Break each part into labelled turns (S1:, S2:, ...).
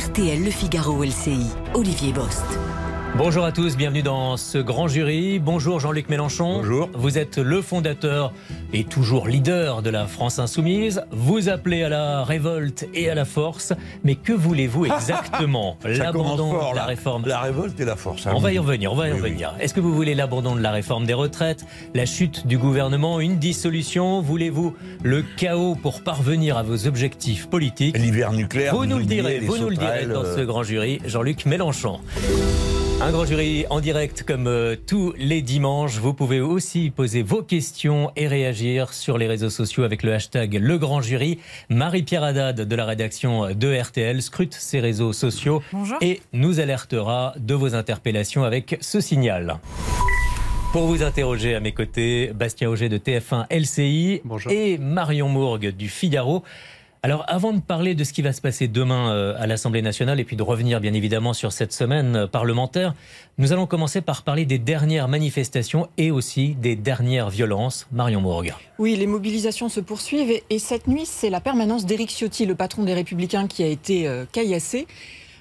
S1: RTL Le Figaro LCI. Olivier Bost.
S2: Bonjour à tous, bienvenue dans ce grand jury. Bonjour Jean-Luc Mélenchon.
S3: Bonjour.
S2: Vous êtes le fondateur et toujours leader de la France insoumise. Vous appelez à la révolte et à la force. Mais que voulez-vous exactement?
S3: L'abandon
S2: de la réforme
S3: La révolte et la force. hein.
S2: On va y revenir, on va y
S3: Oui,
S2: revenir. Est-ce que vous voulez l'abandon de la réforme des retraites, la chute du gouvernement, une dissolution? Voulez-vous le chaos pour parvenir à vos objectifs politiques?
S3: L'hiver nucléaire.
S2: Vous nous le direz, vous nous le direz dans
S3: euh,
S2: ce grand jury, Jean-Luc Mélenchon. Un grand jury en direct comme euh, tous les dimanches. Vous pouvez aussi poser vos questions et réagir sur les réseaux sociaux avec le hashtag Le Grand Jury. Marie-Pierre Haddad de la rédaction de RTL scrute ces réseaux sociaux
S4: Bonjour.
S2: et nous alertera de vos interpellations avec ce signal. Pour vous interroger à mes côtés, Bastien Auger de TF1 LCI et Marion Mourgue du Figaro. Alors, avant de parler de ce qui va se passer demain euh, à l'Assemblée nationale et puis de revenir bien évidemment sur cette semaine euh, parlementaire, nous allons commencer par parler des dernières manifestations et aussi des dernières violences. Marion Mourgue.
S4: Oui, les mobilisations se poursuivent et, et cette nuit, c'est la permanence d'Éric Ciotti, le patron des Républicains, qui a été euh, caillassé.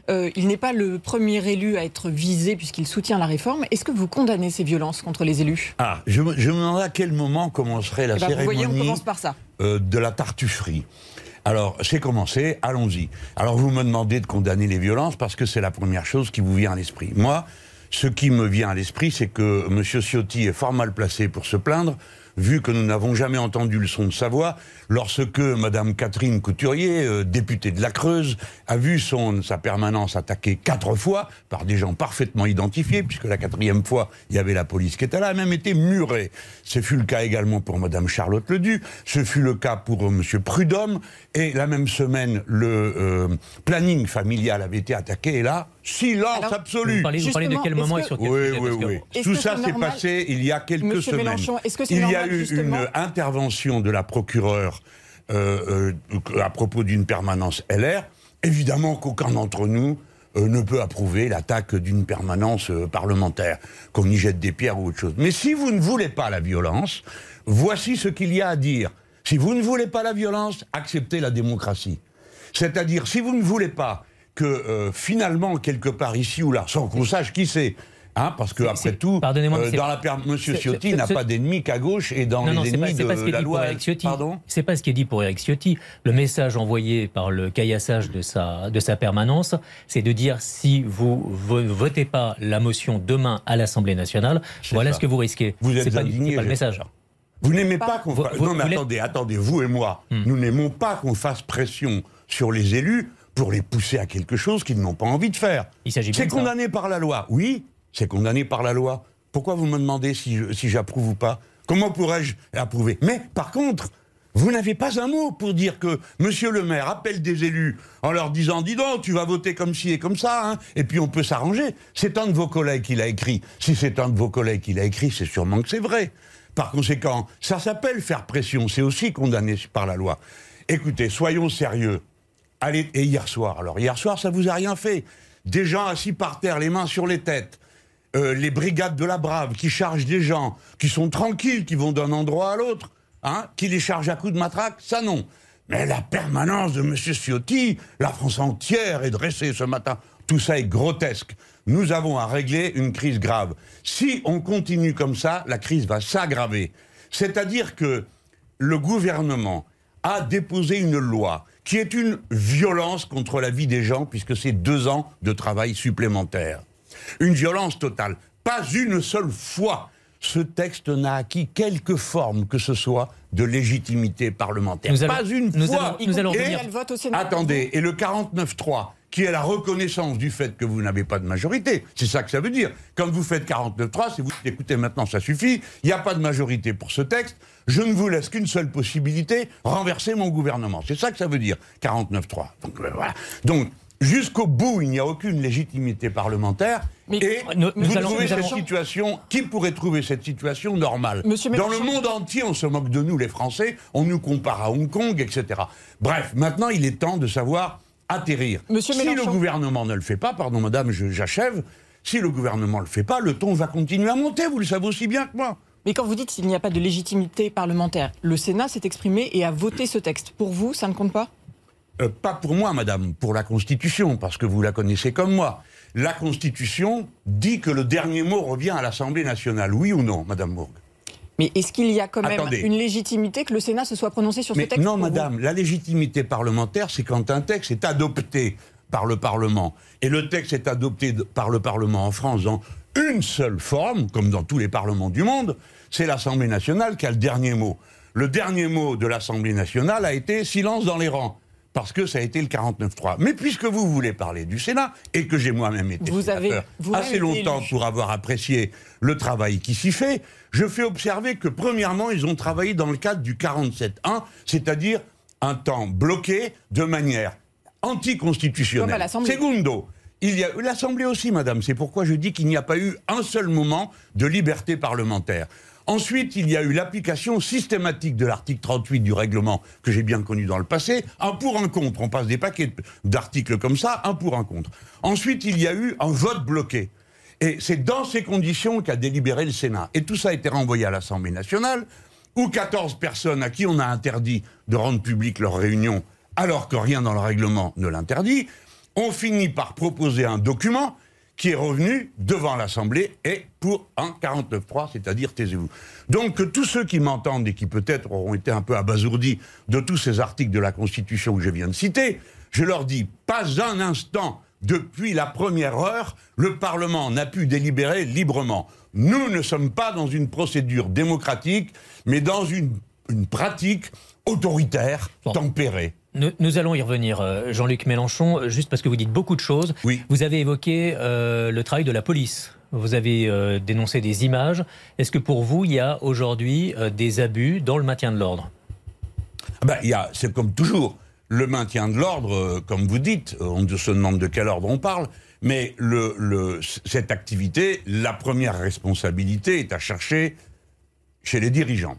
S4: Euh, il n'est pas le premier élu à être visé puisqu'il soutient la réforme. Est-ce que vous condamnez ces violences contre les élus?
S3: Ah, je, me- je me demandais à quel moment commencerait la
S4: Eh ben, Vous
S3: cérémonie
S4: voyez, on commence par ça.
S3: euh, de la tartufferie. Alors, c'est commencé, allons-y. Alors, vous me demandez de condamner les violences parce que c'est la première chose qui vous vient à l'esprit. Moi, ce qui me vient à l'esprit, c'est que M. Ciotti est fort mal placé pour se plaindre, vu que nous n'avons jamais entendu le son de sa voix lorsque Mme Catherine Couturier, euh, députée de la Creuse, a vu son, sa permanence attaquée quatre fois par des gens parfaitement identifiés, puisque la quatrième fois, il y avait la police qui était là, a même été murée. Ce fut le cas également pour Mme Charlotte Ledu, ce fut le cas pour euh, M. Prudhomme, et la même semaine, le euh, planning familial avait été attaqué, et là, silence
S4: Alors,
S3: absolu
S2: Vous parlez, vous parlez de quel moment et
S4: est-ce
S2: sur
S4: que-
S2: quel
S3: oui,
S2: sujet
S3: oui,
S2: que-
S3: oui.
S4: Est-ce
S3: Tout
S4: que
S3: ça s'est
S4: normal
S3: passé il y a quelques
S4: Monsieur
S3: semaines.
S4: Mélenchon, est-ce que c'est
S3: il y a
S4: normal,
S3: eu une intervention de la procureure euh, euh, à propos d'une permanence LR. Évidemment qu'aucun d'entre nous euh, ne peut approuver l'attaque d'une permanence euh, parlementaire, qu'on y jette des pierres ou autre chose. Mais si vous ne voulez pas la violence, voici ce qu'il y a à dire. Si vous ne voulez pas la violence, acceptez la démocratie. C'est-à-dire, si vous ne voulez pas que euh, finalement, quelque part ici ou là, sans qu'on sache qui c'est, hein, parce que après tout,
S2: pardonnez-moi,
S3: euh,
S2: c'est-
S3: dans la per- Monsieur Ciotti n'a pas d'ennemis qu'à gauche et dans
S2: Non,
S3: les ennemis de
S2: pas ce
S3: la loi. Pardon
S2: C'est pas ce qui est dit pour Eric Ciotti. Le message envoyé par le caillassage de sa, de sa permanence, c'est de dire si vous ne votez pas la motion demain à l'Assemblée nationale, voilà
S3: ça.
S2: ce que vous risquez.
S3: Vous êtes
S2: pas,
S3: indigné,
S2: pas le
S3: j'espère.
S2: message.
S3: Vous n'aimez pas qu'on
S2: Vous-
S3: fasse...
S2: vous-
S3: non mais attendez, attendez, vous et moi,
S2: Hmm.
S3: nous n'aimons pas qu'on fasse pression sur les élus pour les pousser à quelque chose qu'ils n'ont pas envie de faire.
S2: Il s'agit bien
S3: C'est
S2: ça.
S3: condamné par la loi. Oui, c'est condamné par la loi. Pourquoi vous me demandez si j'approuve ou pas? Comment pourrais-je approuver Mais par contre, vous n'avez pas un mot pour dire que Monsieur le maire appelle des élus en leur disant dis donc, tu vas voter comme ci et comme ça, hein, et puis on peut s'arranger. C'est un de vos collègues qui l'a écrit. Si c'est un de vos collègues qui l'a écrit, c'est sûrement que c'est vrai. Par conséquent, ça s'appelle faire pression. C'est aussi condamné par la loi. Écoutez, soyons sérieux. Allez, et hier soir, alors hier soir, ça vous a rien fait. Des gens assis par terre, les mains sur les têtes. Euh, les brigades de la Brave qui chargent des gens, qui sont tranquilles, qui vont d'un endroit à l'autre, hein, qui les chargent à coups de matraque, ça non. Mais la permanence de M. Ciotti, la France entière est dressée ce matin. Tout ça est grotesque. Nous avons à régler une crise grave. Si on continue comme ça, la crise va s'aggraver. C'est-à-dire que le gouvernement a déposé une loi qui est une violence contre la vie des gens, puisque c'est deux ans de travail supplémentaire. Une violence totale. Pas une seule fois, ce texte n'a acquis quelque forme que ce soit de légitimité parlementaire.
S2: Nous allons-
S3: Pas une
S2: nous
S3: fois.
S2: allons- nous allons
S3: Et-
S2: revenir-
S4: Elle vote au Sénat.
S3: Attendez, et le 49.3, qui est la reconnaissance du fait que vous n'avez pas de majorité, c'est ça que ça veut dire. Quand vous faites 49.3, c'est vous dites, écoutez, maintenant ça suffit, il n'y a pas de majorité pour ce texte, je ne vous laisse qu'une seule possibilité, renverser mon gouvernement. C'est ça que ça veut dire, 49.3. Donc euh, voilà. Donc, jusqu'au bout, il n'y a aucune légitimité parlementaire.
S4: Mais-
S3: et
S2: Nous- nous
S3: vous
S2: allons-
S3: trouvez
S2: nous
S3: cette
S2: allons-
S3: situation, qui pourrait trouver cette situation normale?
S4: Monsieur
S3: Dans le monde entier, on se moque de nous, les Français, on nous compare à Hong Kong, etc. Bref, maintenant, il est temps de savoir atterrir.
S4: Monsieur
S3: si le gouvernement ne le fait pas, pardon madame, j'achève, si le gouvernement ne le fait pas, le ton va continuer à monter, vous le savez aussi bien que moi.
S4: Mais quand vous dites qu'il n'y a pas de légitimité parlementaire, le Sénat s'est exprimé et a voté ce texte. Pour vous, ça ne compte pas?
S3: Euh, pas pour moi, madame, pour la Constitution, parce que vous la connaissez comme moi. La Constitution dit que le dernier mot revient à l'Assemblée nationale. Oui ou non, madame Mourgue
S4: mais est-ce qu'il y a quand même une légitimité que le Sénat se soit prononcé sur
S3: ce
S4: texte
S3: Non, madame, la légitimité parlementaire, c'est quand un texte est adopté par le Parlement. Et le texte est adopté par le Parlement en France dans une seule forme, comme dans tous les parlements du monde, c'est l'Assemblée nationale qui a le dernier mot. Le dernier mot de l'Assemblée nationale a été silence dans les rangs parce que ça a été le 49-3. Mais puisque vous voulez parler du Sénat, et que j'ai moi-même été
S4: vous avez,
S3: assez longtemps pour avoir apprécié le travail qui s'y fait, je fais observer que, premièrement, ils ont travaillé dans le cadre du 47-1, c'est-à-dire un temps bloqué de manière anticonstitutionnelle. Segundo, il y a eu l'Assemblée aussi, madame. C'est pourquoi je dis qu'il n'y a pas eu un seul moment de liberté parlementaire. Ensuite, il y a eu l'application systématique de l'article 38 du règlement que j'ai bien connu dans le passé, un pour un contre. On passe des paquets d'articles comme ça, un pour un contre. Ensuite, il y a eu un vote bloqué. Et c'est dans ces conditions qu'a délibéré le Sénat. Et tout ça a été renvoyé à l'Assemblée nationale, où 14 personnes à qui on a interdit de rendre publique leur réunion, alors que rien dans le règlement ne l'interdit, ont fini par proposer un document qui est revenu devant l'Assemblée et pour un 49-3, c'est-à-dire taisez-vous. Donc tous ceux qui m'entendent et qui peut-être auront été un peu abasourdis de tous ces articles de la Constitution que je viens de citer, je leur dis, pas un instant depuis la première heure, le Parlement n'a pu délibérer librement. Nous ne sommes pas dans une procédure démocratique, mais dans une, pratique autoritaire, tempérée.
S2: Nous, allons y revenir, euh, Jean-Luc Mélenchon, euh, juste parce que vous dites beaucoup de choses.
S3: Oui.
S2: Vous avez évoqué euh, le travail de la police. Vous avez dénoncé des images. Est-ce que pour vous, il y a aujourd'hui des abus dans le maintien de l'ordre?
S3: Ah ben, C'est comme toujours. Le maintien de l'ordre, comme vous dites, on se demande de quel ordre on parle, mais le, cette activité, la première responsabilité est à chercher chez les dirigeants.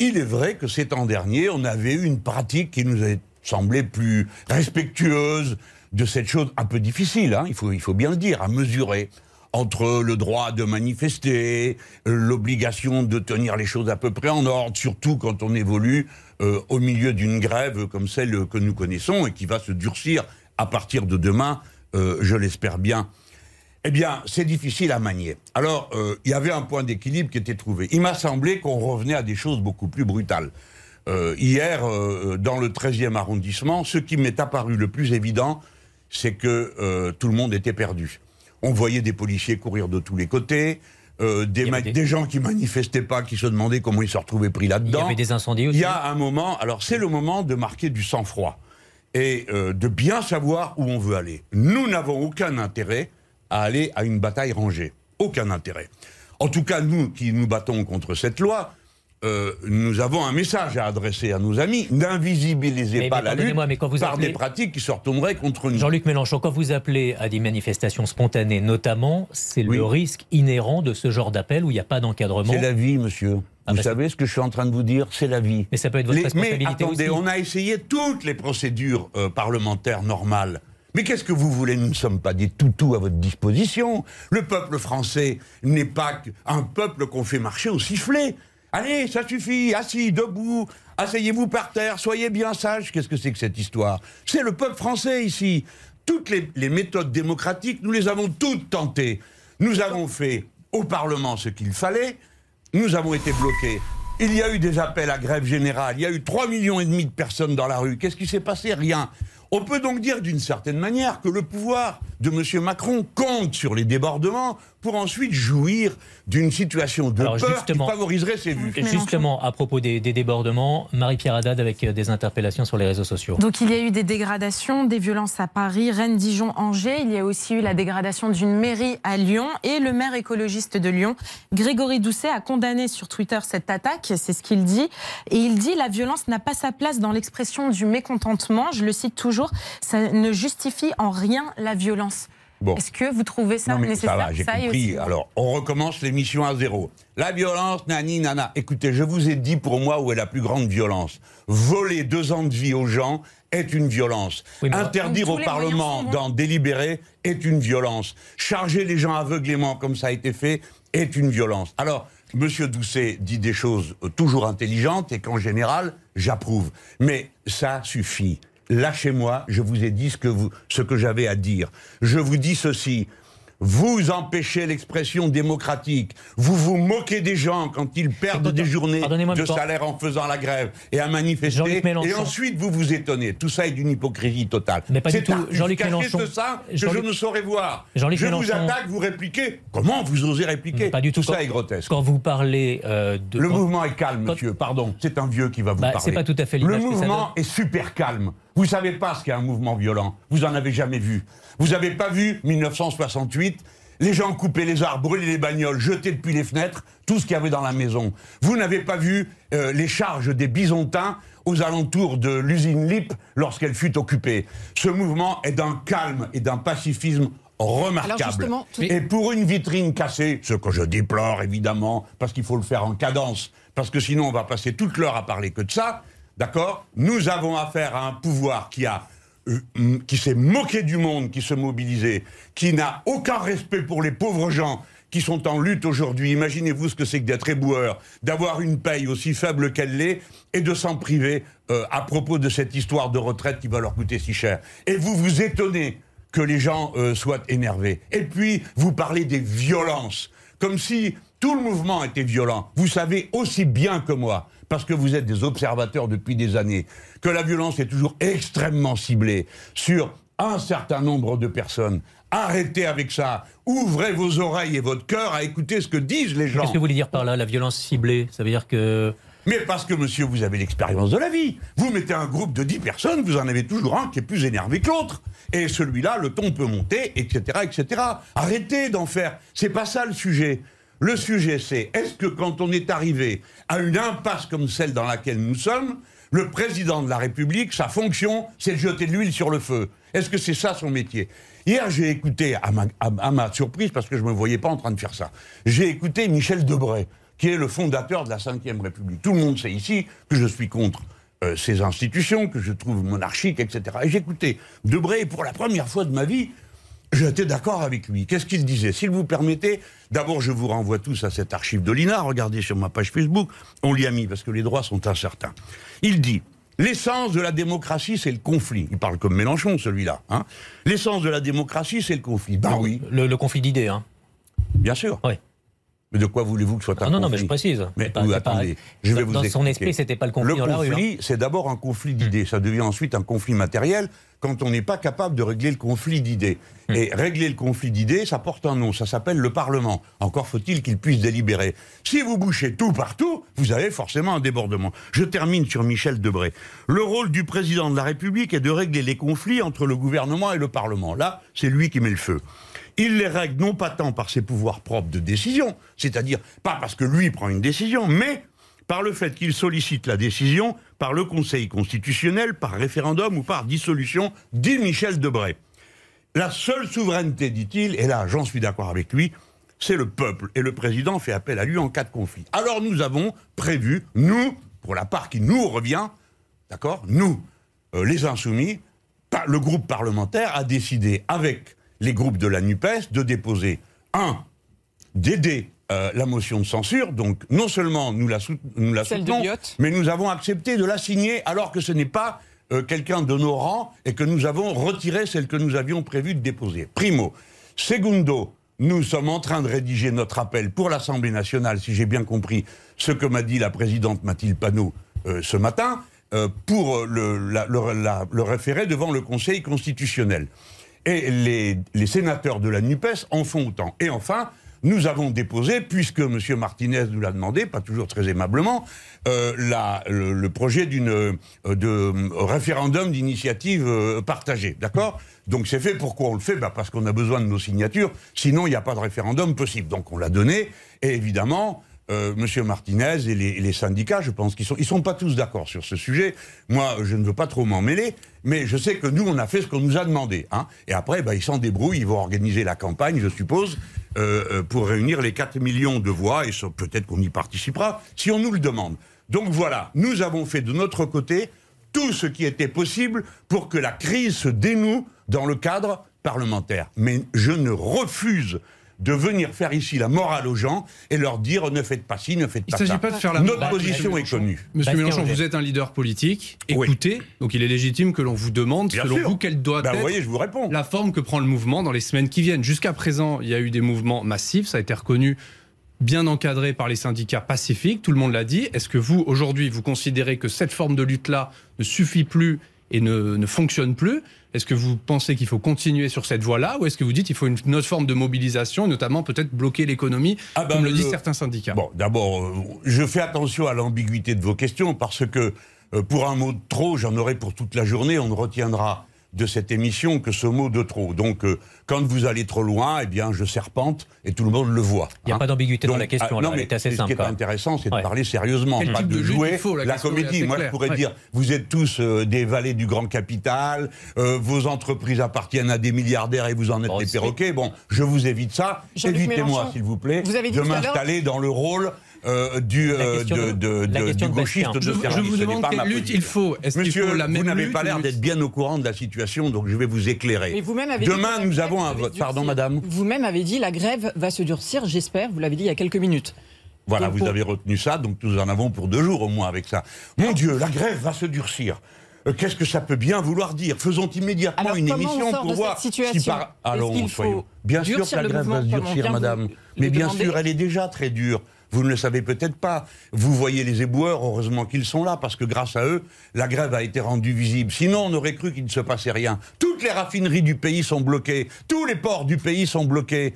S3: Il est vrai que ces temps derniers, on avait eu une pratique qui nous a semblé plus respectueuse de cette chose un peu difficile, hein, il, faut, il faut bien le dire, à mesurer entre le droit de manifester, l'obligation de tenir les choses à peu près en ordre, surtout quand on évolue euh, au milieu d'une grève comme celle que nous connaissons et qui va se durcir à partir de demain, euh, je l'espère bien. Eh bien, c'est difficile à manier. Alors, euh, il y avait un point d'équilibre qui était trouvé. Il m'a semblé qu'on revenait à des choses beaucoup plus brutales. Euh, hier, euh, dans le 13e arrondissement, ce qui m'est apparu le plus évident, c'est que euh, tout le monde était perdu. On voyait des policiers courir de tous les côtés, des, des... gens qui manifestaient pas, qui se demandaient comment ils se retrouvaient pris là-dedans. Il y
S2: avait des incendies aussi.
S3: Il y a un moment, alors c'est le moment de marquer du sang-froid et de bien savoir où on veut aller. Nous n'avons aucun intérêt à aller à une bataille rangée. Aucun intérêt. En tout cas, nous qui nous battons contre cette loi, euh, nous avons un message à adresser à nos amis. N'invisibilisez pas la lutte mais quand vous par des pratiques qui se retourneraient contre nous.
S2: Jean-Luc Mélenchon, quand vous appelez à des manifestations spontanées, notamment, c'est le risque inhérent de ce genre d'appel où il n'y a pas d'encadrement.
S3: C'est la vie, monsieur. Ah vous bah savez ce que je suis en train de vous dire C'est la vie.
S2: Mais ça peut être votre responsabilité
S3: Mais attendez, on a essayé toutes les procédures euh, parlementaires normales. Mais qu'est-ce que vous voulez? Nous ne sommes pas des toutous à votre disposition. Le peuple français n'est pas un peuple qu'on fait marcher au sifflet. Allez, ça suffit, assis, debout, asseyez-vous par terre, soyez bien sages. Qu'est-ce que c'est que cette histoire? C'est le peuple français ici. Toutes les, méthodes démocratiques, nous les avons toutes tentées. Nous avons fait au Parlement ce qu'il fallait, nous avons été bloqués. Il y a eu des appels à grève générale, il y a eu 3 millions et demi de personnes dans la rue. Qu'est-ce qui s'est passé? Rien. On peut donc dire d'une certaine manière que le pouvoir de M. Macron compte sur les débordements pour ensuite jouir d'une situation de peur qui favoriserait ses vues.
S2: Justement, à propos des, débordements, Marie-Pierre Haddad avec euh, des interpellations sur les réseaux sociaux.
S5: Donc il y a eu des dégradations, des violences à Paris, Rennes, Dijon, Angers. Il y a aussi eu la dégradation d'une mairie à Lyon. Et le maire écologiste de Lyon, Grégory Doucet, a condamné sur Twitter cette attaque. C'est ce qu'il dit. Et il dit la violence n'a pas sa place dans l'expression du mécontentement. Je le cite toujours. Ça ne justifie en rien la violence. Est-ce que vous trouvez ça nécessaire
S3: Ça va, j'ai compris. Alors, on recommence l'émission à zéro. La violence, nani, nana. Écoutez, je vous ai dit pour moi où est la plus grande violence. Voler deux ans de vie aux gens est une violence. Interdire au Parlement d'en délibérer est une violence. Charger les gens aveuglément comme ça a été fait est une violence. Alors, Monsieur Doucet dit des choses toujours intelligentes et qu'en général, j'approuve. Mais ça suffit. Lâchez-moi, je vous ai dit ce que, vous, ce que j'avais à dire. Je vous dis ceci, vous empêchez l'expression démocratique. Vous vous moquez des gens quand ils perdent des journées de salaire en faisant la grève et à manifester. Et ensuite, vous vous étonnez. Tout ça est d'une hypocrisie totale.
S2: Mais pas du tout. Jean-Luc Mélenchon.
S3: de ça que je ne saurais voir. Je vous attaque, vous répliquez. Comment vous osez répliquer
S2: Pas du tout.
S3: Tout ça est grotesque.
S2: Quand vous parlez euh, de.
S3: Le mouvement est calme, monsieur. Pardon. C'est un vieux qui va vous bah, parler.
S2: C'est pas tout à fait
S3: Le mouvement est super calme. Vous savez pas ce qu'est un mouvement violent. Vous en avez jamais vu. Vous n'avez pas vu 1968 les gens coupaient les arbres, brûlaient les bagnoles, jetaient depuis les fenêtres tout ce qu'il y avait dans la maison. Vous n'avez pas vu euh, les charges des Bisontins aux alentours de l'usine Lip lorsqu'elle fut occupée. Ce mouvement est d'un calme et d'un pacifisme remarquable. Et pour une vitrine cassée, ce que je déplore évidemment, parce qu'il faut le faire en cadence, parce que sinon on va passer toute l'heure à parler que de ça, d'accord? Nous avons affaire à un pouvoir qui a euh, qui s'est moqué du monde, qui se mobilisait, qui n'a aucun respect pour les pauvres gens qui sont en lutte aujourd'hui. Imaginez-vous ce que c'est que d'être éboueur, d'avoir une paye aussi faible qu'elle l'est et de s'en priver euh, à propos de cette histoire de retraite qui va leur coûter si cher. Et vous vous étonnez que les gens euh, soient énervés. Et puis, vous parlez des violences, comme si tout le mouvement était violent. Vous savez aussi bien que moi parce que vous êtes des observateurs depuis des années, que la violence est toujours extrêmement ciblée sur un certain nombre de personnes. Arrêtez avec ça. Ouvrez vos oreilles et votre cœur à écouter ce que disent les gens.
S2: Qu'est-ce que vous voulez dire par là, la violence ciblée? Ça veut dire que...
S3: Mais parce que, monsieur, vous avez l'expérience de la vie. Vous mettez un groupe de 10 personnes, vous en avez toujours un qui est plus énervé que l'autre. Et celui-là, le ton peut monter, etc., etc. Arrêtez d'en faire. C'est pas ça le sujet. Le sujet, c'est est-ce que quand on est arrivé à une impasse comme celle dans laquelle nous sommes, le président de la République, sa fonction, c'est de jeter de l'huile sur le feu Est-ce que c'est ça son métier? Hier, j'ai écouté, à ma, surprise, parce que je ne me voyais pas en train de faire ça, j'ai écouté Michel Debray, qui est le fondateur de la Ve République. Tout le monde sait ici que je suis contre euh, ces institutions, que je trouve monarchiques, etc. Et j'écoutais Debray, pour la première fois de ma vie, J'étais d'accord avec lui. Qu'est-ce qu'il disait? S'il vous permettez, d'abord je vous renvoie tous à cette archive de l'INA, regardez sur ma page Facebook, on l'y a mis parce que les droits sont incertains. Il dit L'essence de la démocratie, c'est le conflit. Il parle comme Mélenchon, celui-là. Hein L'essence de la démocratie, c'est le conflit. Ben oui.
S2: Le, conflit d'idées, hein
S3: Bien sûr.
S2: Oui.
S3: Mais de quoi voulez-vous que ce soit un
S2: ah non,
S3: conflit
S2: Non, mais je précise.
S3: Mais attendez, je vais vous
S2: Dans son esprit, c'était pas le conflit
S3: le
S2: dans
S3: conflit, la rue. Hein. c'est d'abord un conflit d'idées. Ça devient ensuite un conflit matériel quand on n'est pas capable de régler le conflit d'idées. Hmm. Et régler le conflit d'idées, ça porte un nom, ça s'appelle le Parlement. Encore faut-il qu'il puisse délibérer. Si vous bouchez tout partout, vous avez forcément un débordement. Je termine sur Michel Debré. Le rôle du président de la République est de régler les conflits entre le gouvernement et le Parlement. Là, c'est lui qui met le feu. Il les règle non pas tant par ses pouvoirs propres de décision, c'est-à-dire pas parce que lui prend une décision, mais par le fait qu'il sollicite la décision par le Conseil constitutionnel, par référendum ou par dissolution, dit Michel Debray. La seule souveraineté, dit-il, et là j'en suis d'accord avec lui, c'est le peuple, et le président fait appel à lui en cas de conflit. Alors nous avons prévu, nous, pour la part qui nous revient, d'accord, nous, euh, les insoumis, le groupe parlementaire a décidé avec les groupes de la NUPES de déposer, un, d'aider euh, la motion de censure. Donc, non seulement nous la, nous la soutenons, mais nous avons accepté de la signer alors que ce n'est pas euh, quelqu'un de nos rangs et que nous avons retiré celle que nous avions prévu de déposer. Primo. Segundo, nous sommes en train de rédiger notre appel pour l'Assemblée nationale, si j'ai bien compris ce que m'a dit la présidente Mathilde Panot euh, ce matin, pour le, le référer devant le Conseil constitutionnel. Et les, sénateurs de la NUPES en font autant. Et enfin, nous avons déposé, puisque M. Martinez nous l'a demandé, pas toujours très aimablement, euh, le, projet d'une euh, de référendum d'initiative euh, partagée. D'accord? Donc c'est fait. Pourquoi on le fait? Bah Parce qu'on a besoin de nos signatures. Sinon, il n'y a pas de référendum possible. Donc on l'a donné. Et évidemment, euh, Monsieur Martinez et les, syndicats, je pense qu'ils sont, sont pas tous d'accord sur ce sujet. Moi, je ne veux pas trop m'en mêler, mais je sais que nous, on a fait ce qu'on nous a demandé. Hein. Et après, bah, ils s'en débrouillent, ils vont organiser la campagne, je suppose, euh, euh, pour réunir les 4 millions de voix, et peut-être qu'on y participera, si on nous le demande. Donc voilà, nous avons fait de notre côté tout ce qui était possible pour que la crise se dénoue dans le cadre parlementaire. Mais je ne refuse de venir faire ici la morale aux gens et leur dire ne faites pas ci, ne faites pas
S6: ça. Il
S3: ne
S6: s'agit pas de faire la
S3: Notre position est connue.
S6: Monsieur Mélenchon, vous êtes un leader politique. Écoutez, donc il est légitime que l'on vous demande, selon vous, quelle doit
S3: ben,
S6: être
S3: voyez, je vous réponds.
S6: la forme que prend le mouvement dans les semaines qui viennent. Jusqu'à présent, il y a eu des mouvements massifs, ça a été reconnu bien encadré par les syndicats pacifiques, tout le monde l'a dit. Est-ce que vous, aujourd'hui, vous considérez que cette forme de lutte-là ne suffit plus et ne, ne fonctionne plus Est-ce que vous pensez qu'il faut continuer sur cette voie-là ou est-ce que vous dites qu'il faut une autre forme de mobilisation, notamment peut-être bloquer l'économie, ah ben, comme le, disent certains syndicats?
S3: Bon, d'abord, euh, je fais attention à l'ambiguïté de vos questions parce que euh, pour un mot de trop, j'en aurai pour toute la journée, on ne retiendra de cette émission que ce mot de trop. Donc, euh, quand vous allez trop loin, eh bien, je serpente et tout le monde le voit.
S2: Il n'y a hein. pas d'ambiguïté dans la question. Ah, non, mais assez
S3: Ce qui
S2: est
S3: intéressant, c'est de parler sérieusement, pas de, jouer la, comédie. Moi, je pourrais dire, vous êtes tous euh, des valets du grand capital, euh, vos entreprises appartiennent à des milliardaires et vous en êtes les perroquets. Bon, je vous évite ça. Évitez-moi, s'il vous plaît, de m'installer dans le rôle euh, du, euh, de, de, de, du gauchiste de
S6: je,
S3: service.
S6: Je vous demande quelle lutte il faut.
S3: Est-ce Monsieur, faut la même vous n'avez pas l'air d'être bien au courant de la situation, donc je vais vous éclairer. Demain, nous avons un vote. Pardon, madame
S4: Vous-même avez dit la grève va se durcir, j'espère. Vous l'avez dit il y a quelques minutes.
S3: Voilà, vous avez retenu ça, donc nous en avons pour deux jours au moins avec ça. Mon Dieu, la grève va se durcir. Euh, qu'est-ce que ça peut bien vouloir dire? Faisons immédiatement une émission pour voir
S4: si par...
S3: Allons, soyons. Bien sûr que la grève va se durcir, madame. Mais bien sûr, elle est déjà très dure. Vous ne le savez peut-être pas. Vous voyez les éboueurs, heureusement qu'ils sont là, parce que grâce à eux, la grève a été rendue visible. Sinon, on aurait cru qu'il ne se passait rien. Toutes les raffineries du pays sont bloquées. Tous les ports du pays sont bloqués.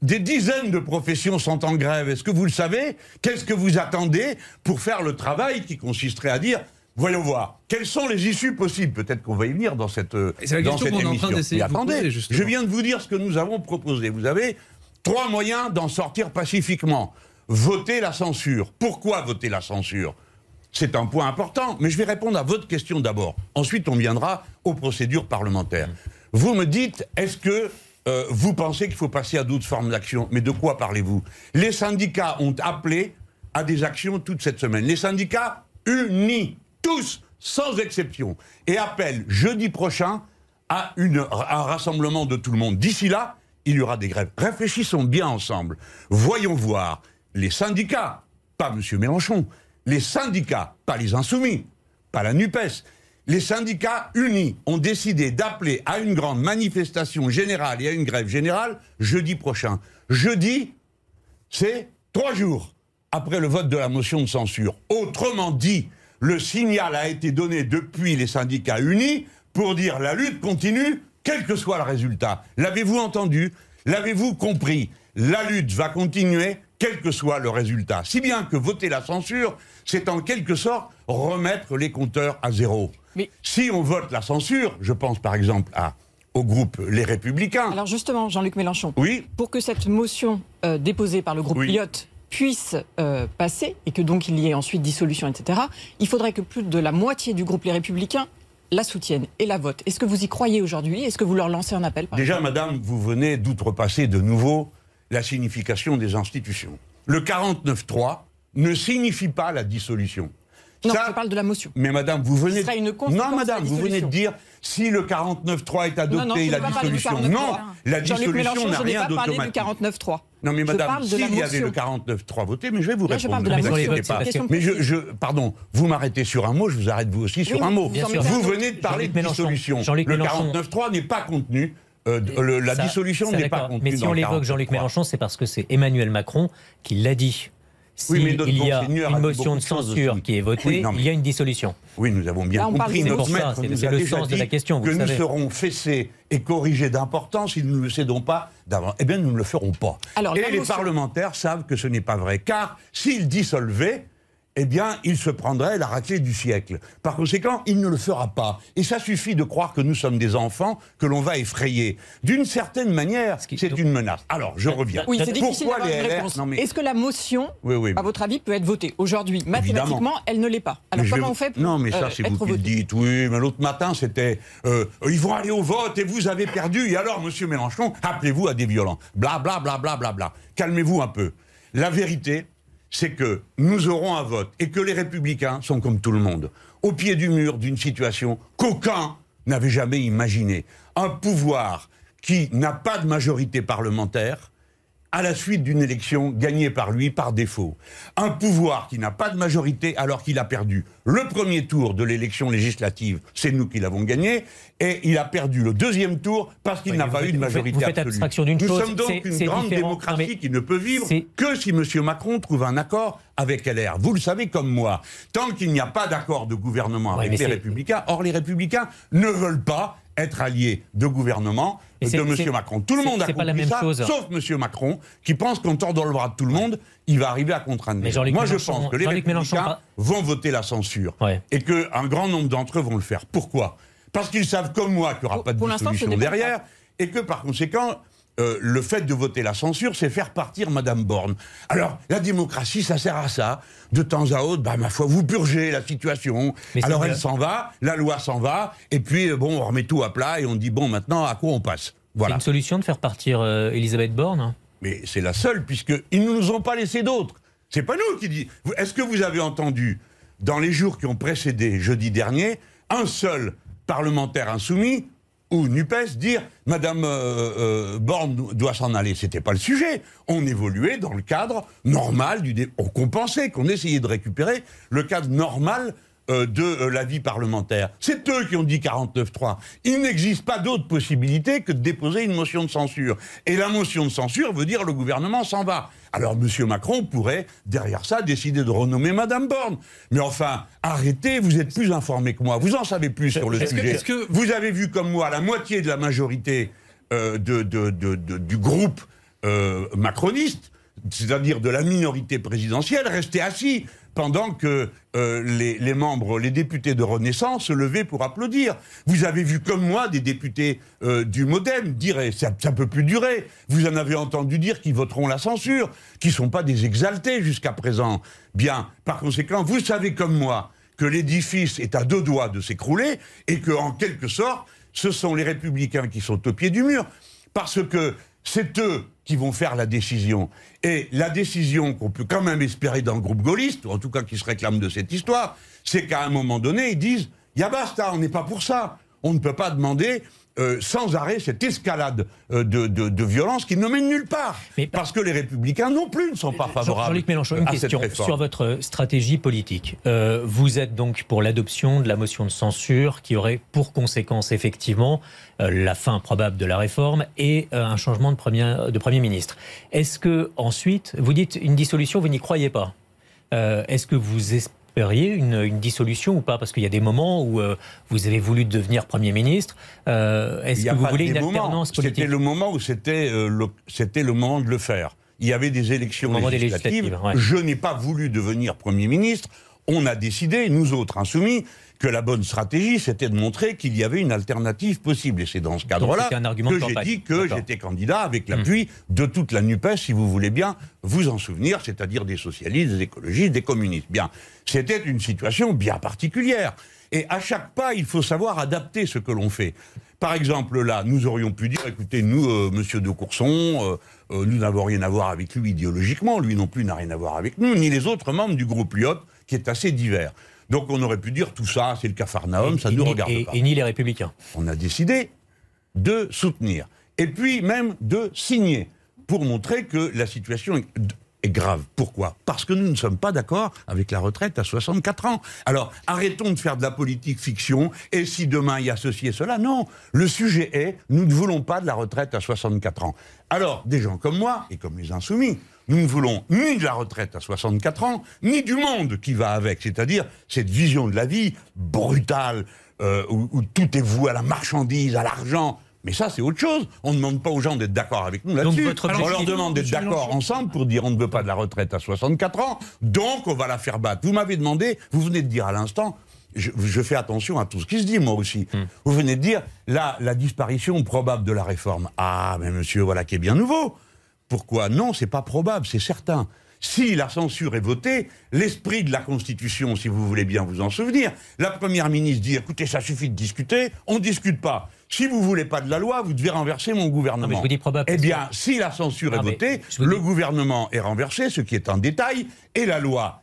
S3: Des dizaines de professions sont en grève. Est-ce que vous le savez? Qu'est-ce que vous attendez pour faire le travail qui consisterait à dire Voyons voir. Quelles sont les issues possibles? Peut-être qu'on va y venir dans cette, dans cette émission.
S6: Mais
S3: attendez, je viens de vous dire ce que nous avons proposé. Vous avez trois moyens d'en sortir pacifiquement voter la censure. Pourquoi voter la censure? C'est un point important, mais je vais répondre à votre question d'abord. Ensuite, on viendra aux procédures parlementaires. Vous me dites, est-ce que euh, vous pensez qu'il faut passer à d'autres formes d'action? Mais de quoi parlez-vous? Les syndicats ont appelé à des actions toute cette semaine. Les syndicats unis, tous, sans exception, et appellent jeudi prochain à un rassemblement de tout le monde. D'ici là, il y aura des grèves. Réfléchissons bien ensemble. Voyons voir les syndicats, pas M. Mélenchon, les syndicats, pas les insoumis, pas la NUPES, les syndicats unis ont décidé d'appeler à une grande manifestation générale et à une grève générale jeudi prochain. Jeudi, c'est trois jours après le vote de la motion de censure. Autrement dit, le signal a été donné depuis les syndicats unis pour dire la lutte continue, quel que soit le résultat. L'avez-vous entendu? L'avez-vous compris? La lutte va continuer quel que soit le résultat. Si bien que voter la censure, c'est en quelque sorte remettre les compteurs à zéro. Mais... Si on vote la censure, je pense par exemple à, au groupe Les Républicains.
S4: Alors justement, Jean-Luc Mélenchon,
S3: oui
S4: pour que cette motion euh, déposée par le groupe oui. puisse euh, passer et que donc il y ait ensuite dissolution, etc., il faudrait que plus de la moitié du groupe Les Républicains la soutienne et la vote. Est-ce que vous y croyez aujourd'hui? Est-ce que vous leur lancez un appel
S3: Déjà, madame, vous venez d'outrepasser de nouveau la signification des institutions. Le 49-3 ne signifie pas la dissolution.
S4: Non, ça, je parle de la motion.
S3: Mais madame, vous venez
S4: une
S3: Non, madame, vous venez de dire si le 49-3 est adopté, non, non, la dissolution. Non, la dissolution n'a rien d'automatique.
S4: Je ne 49-3.
S3: Non, mais madame, s'il y avait le 49-3 voté, mais je vais vous
S4: Là,
S3: répondre.
S4: Je parle de la
S3: pas. Mais je, je, pardon, vous m'arrêtez sur un mot, je vous arrête vous aussi sur
S4: oui,
S3: un mot.
S4: Vous,
S3: vous venez de parler de dissolution. Le 49-3 n'est pas contenu euh, le, la ça, dissolution n'est pas contenue.
S2: Mais si on l'évoque Jean-Luc Mélenchon, c'est parce que c'est Emmanuel Macron qui l'a dit. Si
S3: oui, mais
S2: il y a une motion de censure qui est votée, oui, il y a une dissolution.
S3: Oui, nous avons bien
S2: Là,
S3: compris. Notre maître
S2: c'est le sens de la question.
S3: Vous
S2: que
S3: nous serons fessés et corrigés d'importance si nous ne le cédons pas d'avant. Eh bien, nous ne le ferons pas.
S4: Alors,
S3: et les motion... parlementaires savent que ce n'est pas vrai, car s'ils dissolvaient, eh bien, il se prendrait la raclée du siècle. Par conséquent, il ne le fera pas. Et ça suffit de croire que nous sommes des enfants que l'on va effrayer. D'une certaine manière, c'est une menace. Alors, je reviens.
S4: Oui, c'est difficile Pourquoi les réponse. Mais... Est-ce que la motion, oui, oui. à votre avis, peut être votée aujourd'hui? Mathématiquement, Évidemment. elle ne l'est pas. Alors, comment on fait pour
S3: Non, mais ça, c'est
S4: euh,
S3: vous qui le dites. Oui, mais l'autre matin, c'était euh, ils vont aller au vote et vous avez perdu. Et alors, Monsieur Mélenchon, appelez-vous à des violents. Bla, bla, bla, bla, bla, bla. Calmez-vous un peu. La vérité, c'est que nous aurons un vote et que les républicains sont comme tout le monde, au pied du mur d'une situation qu'aucun n'avait jamais imaginée. Un pouvoir qui n'a pas de majorité parlementaire à la suite d'une élection gagnée par lui par défaut. Un pouvoir qui n'a pas de majorité alors qu'il a perdu le premier tour de l'élection législative, c'est nous qui l'avons gagné, et il a perdu le deuxième tour parce qu'il n'a pas eu de majorité
S2: vous faites abstraction d'une
S3: Nous
S2: chose,
S3: sommes donc une grande démocratie qui ne peut vivre que si M. Macron trouve un accord avec LR. Vous le savez comme moi, tant qu'il n'y a pas d'accord de gouvernement avec les Républicains, or les Républicains ne veulent pas être alliés de gouvernement
S2: Mais
S3: de M. Macron. Tout le monde a
S2: la
S3: compris
S2: même
S3: ça,
S2: chose.
S3: sauf M. Macron, qui pense qu'en tordant le bras de tout le monde, il va arriver à contraindre. Les gens. Moi, je pense que les Républicains vont voter la censure.
S2: Ouais.
S3: Et qu'un grand nombre d'entre eux vont le faire. Pourquoi? Parce qu'ils savent comme moi qu'il n'y aura
S4: Pour-
S3: pas de
S4: pas
S3: derrière. Et que par conséquent, euh, le fait de voter la censure, c'est faire partir Madame Borne. Alors, la démocratie, ça sert à ça. De temps à autre, bah, ma foi, vous purgez la situation.
S2: Mais c'est
S3: Alors, elle s'en va, la loi s'en va, et puis, euh, bon, on remet tout à plat et on dit, bon, maintenant, à quoi on passe?
S2: C'est
S3: Voilà.
S2: une solution de faire partir euh, Elisabeth Borne
S3: Mais c'est la seule, puisqu'ils ne nous ont pas laissé d'autres. C'est pas nous qui dit. Est-ce que vous avez entendu, dans les jours qui ont précédé jeudi dernier, un seul parlementaire insoumis ou NUPES dire Madame euh, euh, Borne doit s'en aller C'était pas le sujet. On évoluait dans le cadre normal du dé- On compensait, qu'on essayait de récupérer le cadre normal euh, de euh, la vie parlementaire. C'est eux qui ont dit 49-3. Il n'existe pas d'autre possibilité que de déposer une motion de censure. Et la motion de censure veut dire le gouvernement s'en va. Alors M. Macron pourrait, derrière ça, décider de renommer Madame Borne. Mais enfin, arrêtez, vous êtes plus informé que moi. Vous en savez plus sur le
S6: que-
S3: sujet.
S6: est-ce que-
S3: Vous avez vu comme moi la moitié de la majorité euh, de, de- de- de- du groupe macroniste, c'est-à-dire de la minorité présidentielle, rester assis pendant que euh, les, membres, les députés de Renaissance se levaient pour applaudir. Vous avez vu comme moi des députés euh, du MoDem dire ça peut plus durer. Vous en avez entendu dire qu'ils voteront la censure, qui ne sont pas des exaltés jusqu'à présent. Bien, par conséquent, vous savez comme moi que l'édifice est à deux doigts de s'écrouler et que, en quelque sorte, ce sont les républicains qui sont au pied du mur. Parce que c'est eux qui vont faire la décision. Et la décision qu'on peut quand même espérer dans le groupe gaulliste, ou en tout cas qui se réclame de cette histoire, c'est qu'à un moment donné, ils disent Ya basta, on n'est pas pour ça. On ne peut pas demander euh, sans arrêt cette escalade euh, de, de- de violence qui ne mène nulle part.
S2: Mais-
S3: Parce que les républicains non plus ne sont pas favorables
S2: Jean-Luc Mélenchon, une question sur votre stratégie politique. Euh, vous êtes donc pour l'adoption de la motion de censure qui aurait pour conséquence effectivement euh, la fin probable de la réforme et un changement de premier, de premier ministre. Est-ce que ensuite, vous dites une dissolution, vous n'y croyez pas Est-ce que vous une, une dissolution ou pas? Parce qu'il y a des moments où euh, vous avez voulu devenir Premier ministre. Euh, Est-ce que vous voulez une
S3: moments.
S2: alternance politique?
S3: C'était le moment où c'était euh, le, c'était le moment de le faire. Il y avait des élections
S2: Au moment des
S3: législatives.
S2: législatives, ouais.
S3: Je n'ai pas voulu devenir Premier ministre. On a décidé, nous autres insoumis, que la bonne stratégie, c'était de montrer qu'il y avait une alternative possible. Et c'est dans ce cadre-là que j'ai dit que j'étais candidat avec l'appui de toute la NUPES, si vous voulez bien vous en souvenir, c'est-à-dire des socialistes, des écologistes, des communistes. Bien, c'était une situation bien particulière. Et à chaque pas, il faut savoir adapter ce que l'on fait. Par exemple, là, nous aurions pu dire, écoutez, nous, euh, Monsieur de Courson, euh, euh, nous n'avons rien à voir avec lui idéologiquement, lui non plus n'a rien à voir avec nous, ni les autres membres du groupe Lyot, qui est assez divers. Donc on aurait pu dire tout ça, c'est le cafarnaum, ça ne nous regarde
S2: et-
S3: pas
S2: et ni les républicains.
S3: on a décidé de soutenir. Et puis même de signer pour montrer que la situation est, est grave. Pourquoi? Parce que nous ne sommes pas d'accord avec la retraite à 64 ans. Alors arrêtons de faire de la politique fiction et si demain il y a ceci et cela. Non, le sujet est, nous ne voulons pas de la retraite à 64 ans. Alors des gens comme moi et comme les insoumis, nous ne voulons ni de la retraite à 64 ans, ni du monde qui va avec, c'est-à-dire cette vision de la vie brutale, euh, où, où tout est voué à la marchandise, à l'argent. Mais ça, c'est autre chose. On ne demande pas aux gens d'être d'accord avec nous là-dessus. On leur demande d'être d'accord ensemble pour dire on ne veut pas de la retraite à 64 ans, donc on va la faire battre. Vous m'avez demandé, vous venez de dire à l'instant, je, je fais attention à tout ce qui se dit, moi aussi. Vous venez de dire, là, la disparition probable de la réforme. Ah, mais monsieur, voilà qui est bien nouveau. Pourquoi Non, c'est pas probable, c'est certain. Si la censure est votée, l'esprit de la Constitution, si vous voulez bien vous en souvenir, la Première ministre dit écoutez, ça suffit de discuter, on ne discute pas. Si vous voulez pas de la loi, vous devez renverser mon gouvernement.
S2: Mais je vous dis probable
S3: Eh bien, si la censure est votée, le
S2: dis-
S3: gouvernement est renversé, ce qui est un détail, et la loi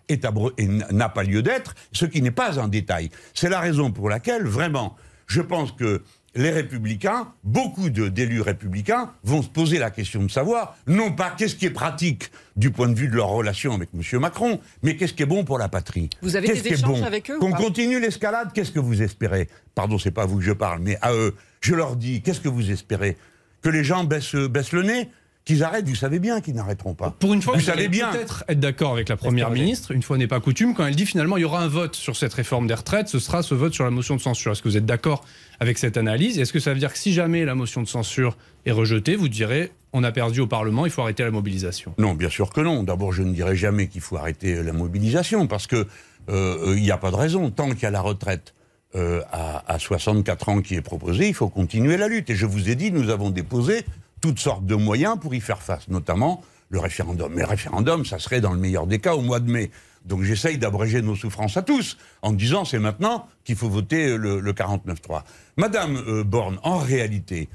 S3: n'a pas lieu d'être, ce qui n'est pas un détail. C'est la raison pour laquelle, vraiment, je pense que les républicains, beaucoup d'élus républicains vont se poser la question de savoir, non pas qu'est-ce qui est pratique du point de vue de leur relation avec M. Macron, mais qu'est-ce qui est bon pour la patrie.
S4: Vous avez
S3: des
S4: échanges avec eux
S3: Qu'on continue l'escalade, qu'est-ce que vous espérez? Pardon, c'est pas à vous que je parle, mais à eux, je leur dis, qu'est-ce que vous espérez? Que les gens baissent, baissent le nez? Qu'ils arrêtent, vous savez bien qu'ils n'arrêteront pas.
S6: Pour une fois,
S3: vous, savez bien.
S6: Peut-être être d'accord avec la première ministre, une fois n'est pas coutume, quand elle dit finalement il y aura un vote sur cette réforme des retraites, ce sera ce vote sur la motion de censure. Est-ce que vous êtes d'accord avec cette analyse? Est-ce que ça veut dire que si jamais la motion de censure est rejetée, vous direz on a perdu au Parlement, il faut arrêter la mobilisation?
S3: Non, bien sûr que non. D'abord, je ne dirai jamais qu'il faut arrêter la mobilisation parce que euh, il n'y a pas de raison. Tant qu'il y a la retraite euh, à, à 64 ans qui est proposée, il faut continuer la lutte. Et je vous ai dit, nous avons déposé toutes sortes de moyens pour y faire face, notamment le référendum. Mais le référendum, ça serait dans le meilleur des cas au mois de mai. Donc j'essaye d'abréger nos souffrances à tous en disant c'est maintenant qu'il faut voter le, le 49-3. Madame euh, Borne, en réalité,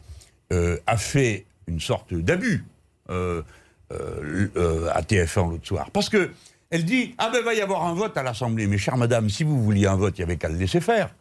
S3: euh, a fait une sorte d'abus euh, à TF1 l'autre soir. Parce que elle dit Ah ben va y avoir un vote à l'Assemblée. Mais chère madame, si vous vouliez un vote, il y avait qu'à le laisser faire.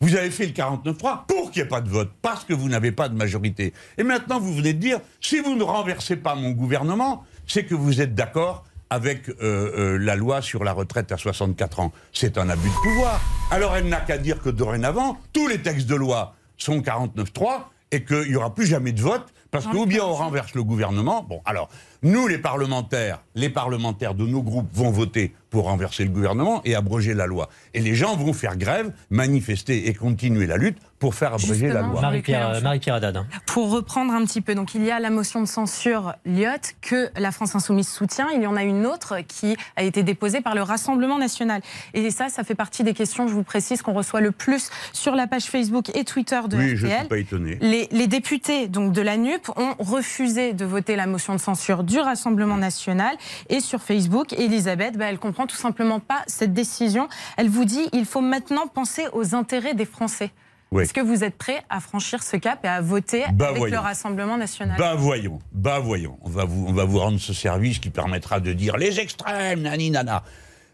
S3: Vous avez fait le 49-3 pour qu'il n'y ait pas de vote, parce que vous n'avez pas de majorité. Et maintenant, vous venez de dire, si vous ne renversez pas mon gouvernement, c'est que vous êtes d'accord avec euh, euh, la loi sur la retraite à 64 ans. C'est un abus de pouvoir. Alors elle n'a qu'à dire que dorénavant, tous les textes de loi sont 49-3 et qu'il n'y aura plus jamais de vote, parce que ou bien on renverse le gouvernement. Bon, alors, nous, les parlementaires, les parlementaires de nos groupes vont voter pour renverser le gouvernement et abroger la loi. Et les gens vont faire grève, manifester et continuer la lutte pour faire abroger la loi.
S2: Marie-Pierre Marie Haddad. Hein.
S5: Pour reprendre un petit peu, donc il y a la motion de censure Lyotte que la France Insoumise soutient. Il y en a une autre qui a été déposée par le Rassemblement National. Et ça, ça fait partie des questions, je vous précise, qu'on reçoit le plus sur la page Facebook et Twitter de
S3: oui, je ne suis pas étonné.
S5: Les, les députés donc, de la NUP ont refusé de voter la motion de censure du Rassemblement National. Et sur Facebook, Elisabeth, bah, elle comprend tout simplement pas cette décision. Elle vous dit il faut maintenant penser aux intérêts des Français. Est-ce que vous êtes prêt à franchir ce cap et à voter bah avec le Rassemblement national?
S3: Bah voyons, bah voyons. On va, vous, on va vous rendre ce service qui permettra de dire les extrêmes, nani nana.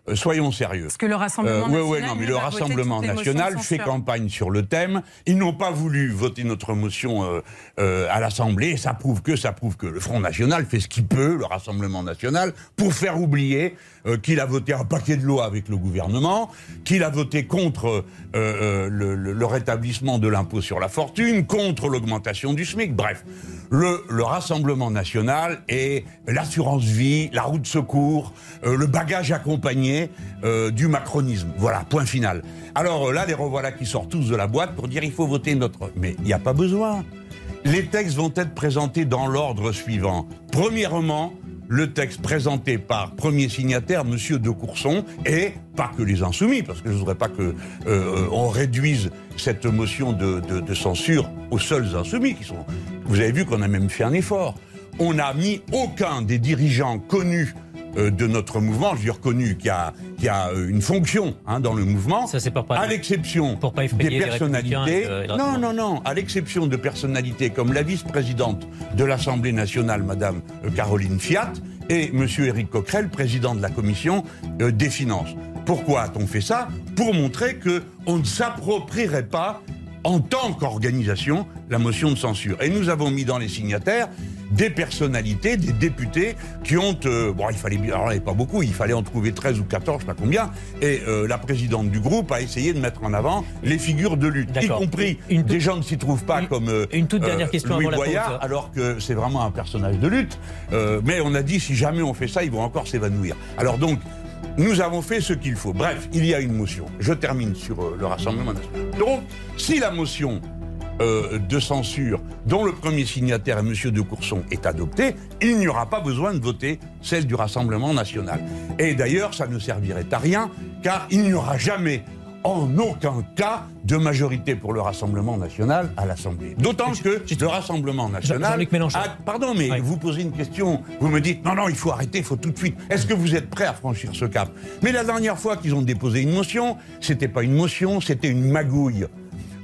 S3: Euh, soyons sérieux.
S5: Parce que le Rassemblement national.
S3: Oui, oui, non, mais le Rassemblement national fait campagne sur le thème. Ils n'ont pas voulu voter notre motion euh, euh, à l'Assemblée. Ça prouve que, ça prouve que le Front National fait ce qu'il peut, le Rassemblement national, pour faire oublier qu'il a voté un paquet de lois avec le gouvernement, qu'il a voté contre le, le, rétablissement de l'impôt sur la fortune, contre l'augmentation du SMIC. Bref, le, le Rassemblement national est l'assurance vie, la route secours, le bagage accompagné euh, du macronisme. Voilà, point final. Alors euh, là, les revoilà qui sortent tous de la boîte pour dire il faut voter notre. Mais il n'y a pas besoin. Les textes vont être présentés dans l'ordre suivant. Premièrement, le texte présenté par premier signataire, Monsieur de Courson, et pas que les insoumis, parce que je ne voudrais pas que euh, on réduise cette motion de, de, censure aux seuls insoumis qui sont. Vous avez vu qu'on a même fait un effort. On n'a mis aucun des dirigeants connus de notre mouvement, je reconnu, qui a, qui a euh, une fonction hein, dans le mouvement,
S2: Ça, pas
S3: à l'exception des personnalités. non, non, non, à l'exception de personnalités comme la vice-présidente de l'Assemblée nationale, Madame euh, Caroline Fiat, et Monsieur Éric Coquerel, président de la commission des finances. Pourquoi a-t-on fait ça? Pour montrer que on ne s'approprierait pas en tant qu'organisation la motion de censure. Et nous avons mis dans les signataires des personnalités, des députés qui ont... Euh, bon, il fallait... Alors là, il pas beaucoup, il fallait en trouver 13 ou 14, je sais pas combien. Et euh, la présidente du groupe a essayé de mettre en avant les figures de lutte, y compris des gens ne s'y trouvent pas comme euh,
S2: une toute dernière question
S3: Louis Boyard, alors que c'est vraiment un personnage de lutte. mais on a dit, si jamais on fait ça, ils vont encore s'évanouir. Alors donc, nous avons fait ce qu'il faut. Bref, il y a une motion. Je termine sur le Rassemblement national. Donc, si la motion euh, de censure dont le premier signataire est M. de Courson est adopté, il n'y aura pas besoin de voter celle du Rassemblement national. Et d'ailleurs, ça ne servirait à rien, car il n'y aura jamais en aucun cas de majorité pour le Rassemblement national à l'Assemblée. D'autant que le Rassemblement national... pardon, mais vous posez une question, vous me dites, non, non, il faut arrêter, il faut tout de suite. Est-ce que vous êtes prêt à franchir ce cap? Mais la dernière fois qu'ils ont déposé une motion, c'était pas une motion, c'était une magouille.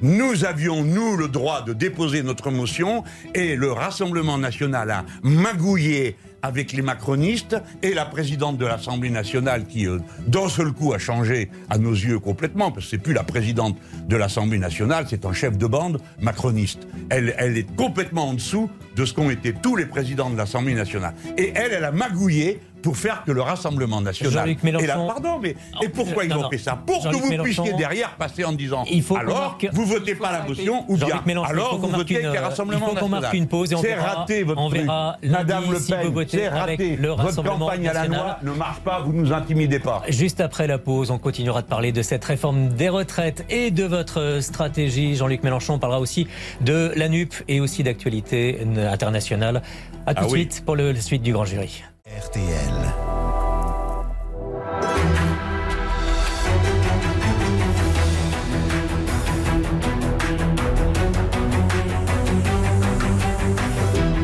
S3: Nous avions, nous, le droit de déposer notre motion et le Rassemblement national a magouillé avec les macronistes et la présidente de l'Assemblée nationale qui, euh, d'un seul coup, a changé à nos yeux complètement, parce que c'est plus la présidente de l'Assemblée nationale, c'est un chef de bande macroniste. Elle, elle est complètement en dessous de ce qu'ont été tous les présidents de l'Assemblée nationale. Et elle, elle a magouillé pour faire que le Rassemblement national.
S2: Mélenchon...
S3: Et là, pardon, mais et pourquoi ils ont fait ça Pour que vous puissiez derrière passer en disant il faut alors marque... vous votez pas la motion ou bien alors vous votez avec le Rassemblement
S2: national. Il faut qu'on marque une pause et on verra,
S3: raté votre
S2: on verra
S3: Madame Le Pen,
S2: si vous votez raté. Le
S3: votre campagne à la loi ne marche pas, vous nous intimidez pas.
S2: Juste après la pause, on continuera de parler de cette réforme des retraites et de votre stratégie. Jean-Luc Mélenchon parlera aussi de la NUP et aussi d'actualité internationale. A tout ah de oui. suite pour le, la suite du grand jury. RTL.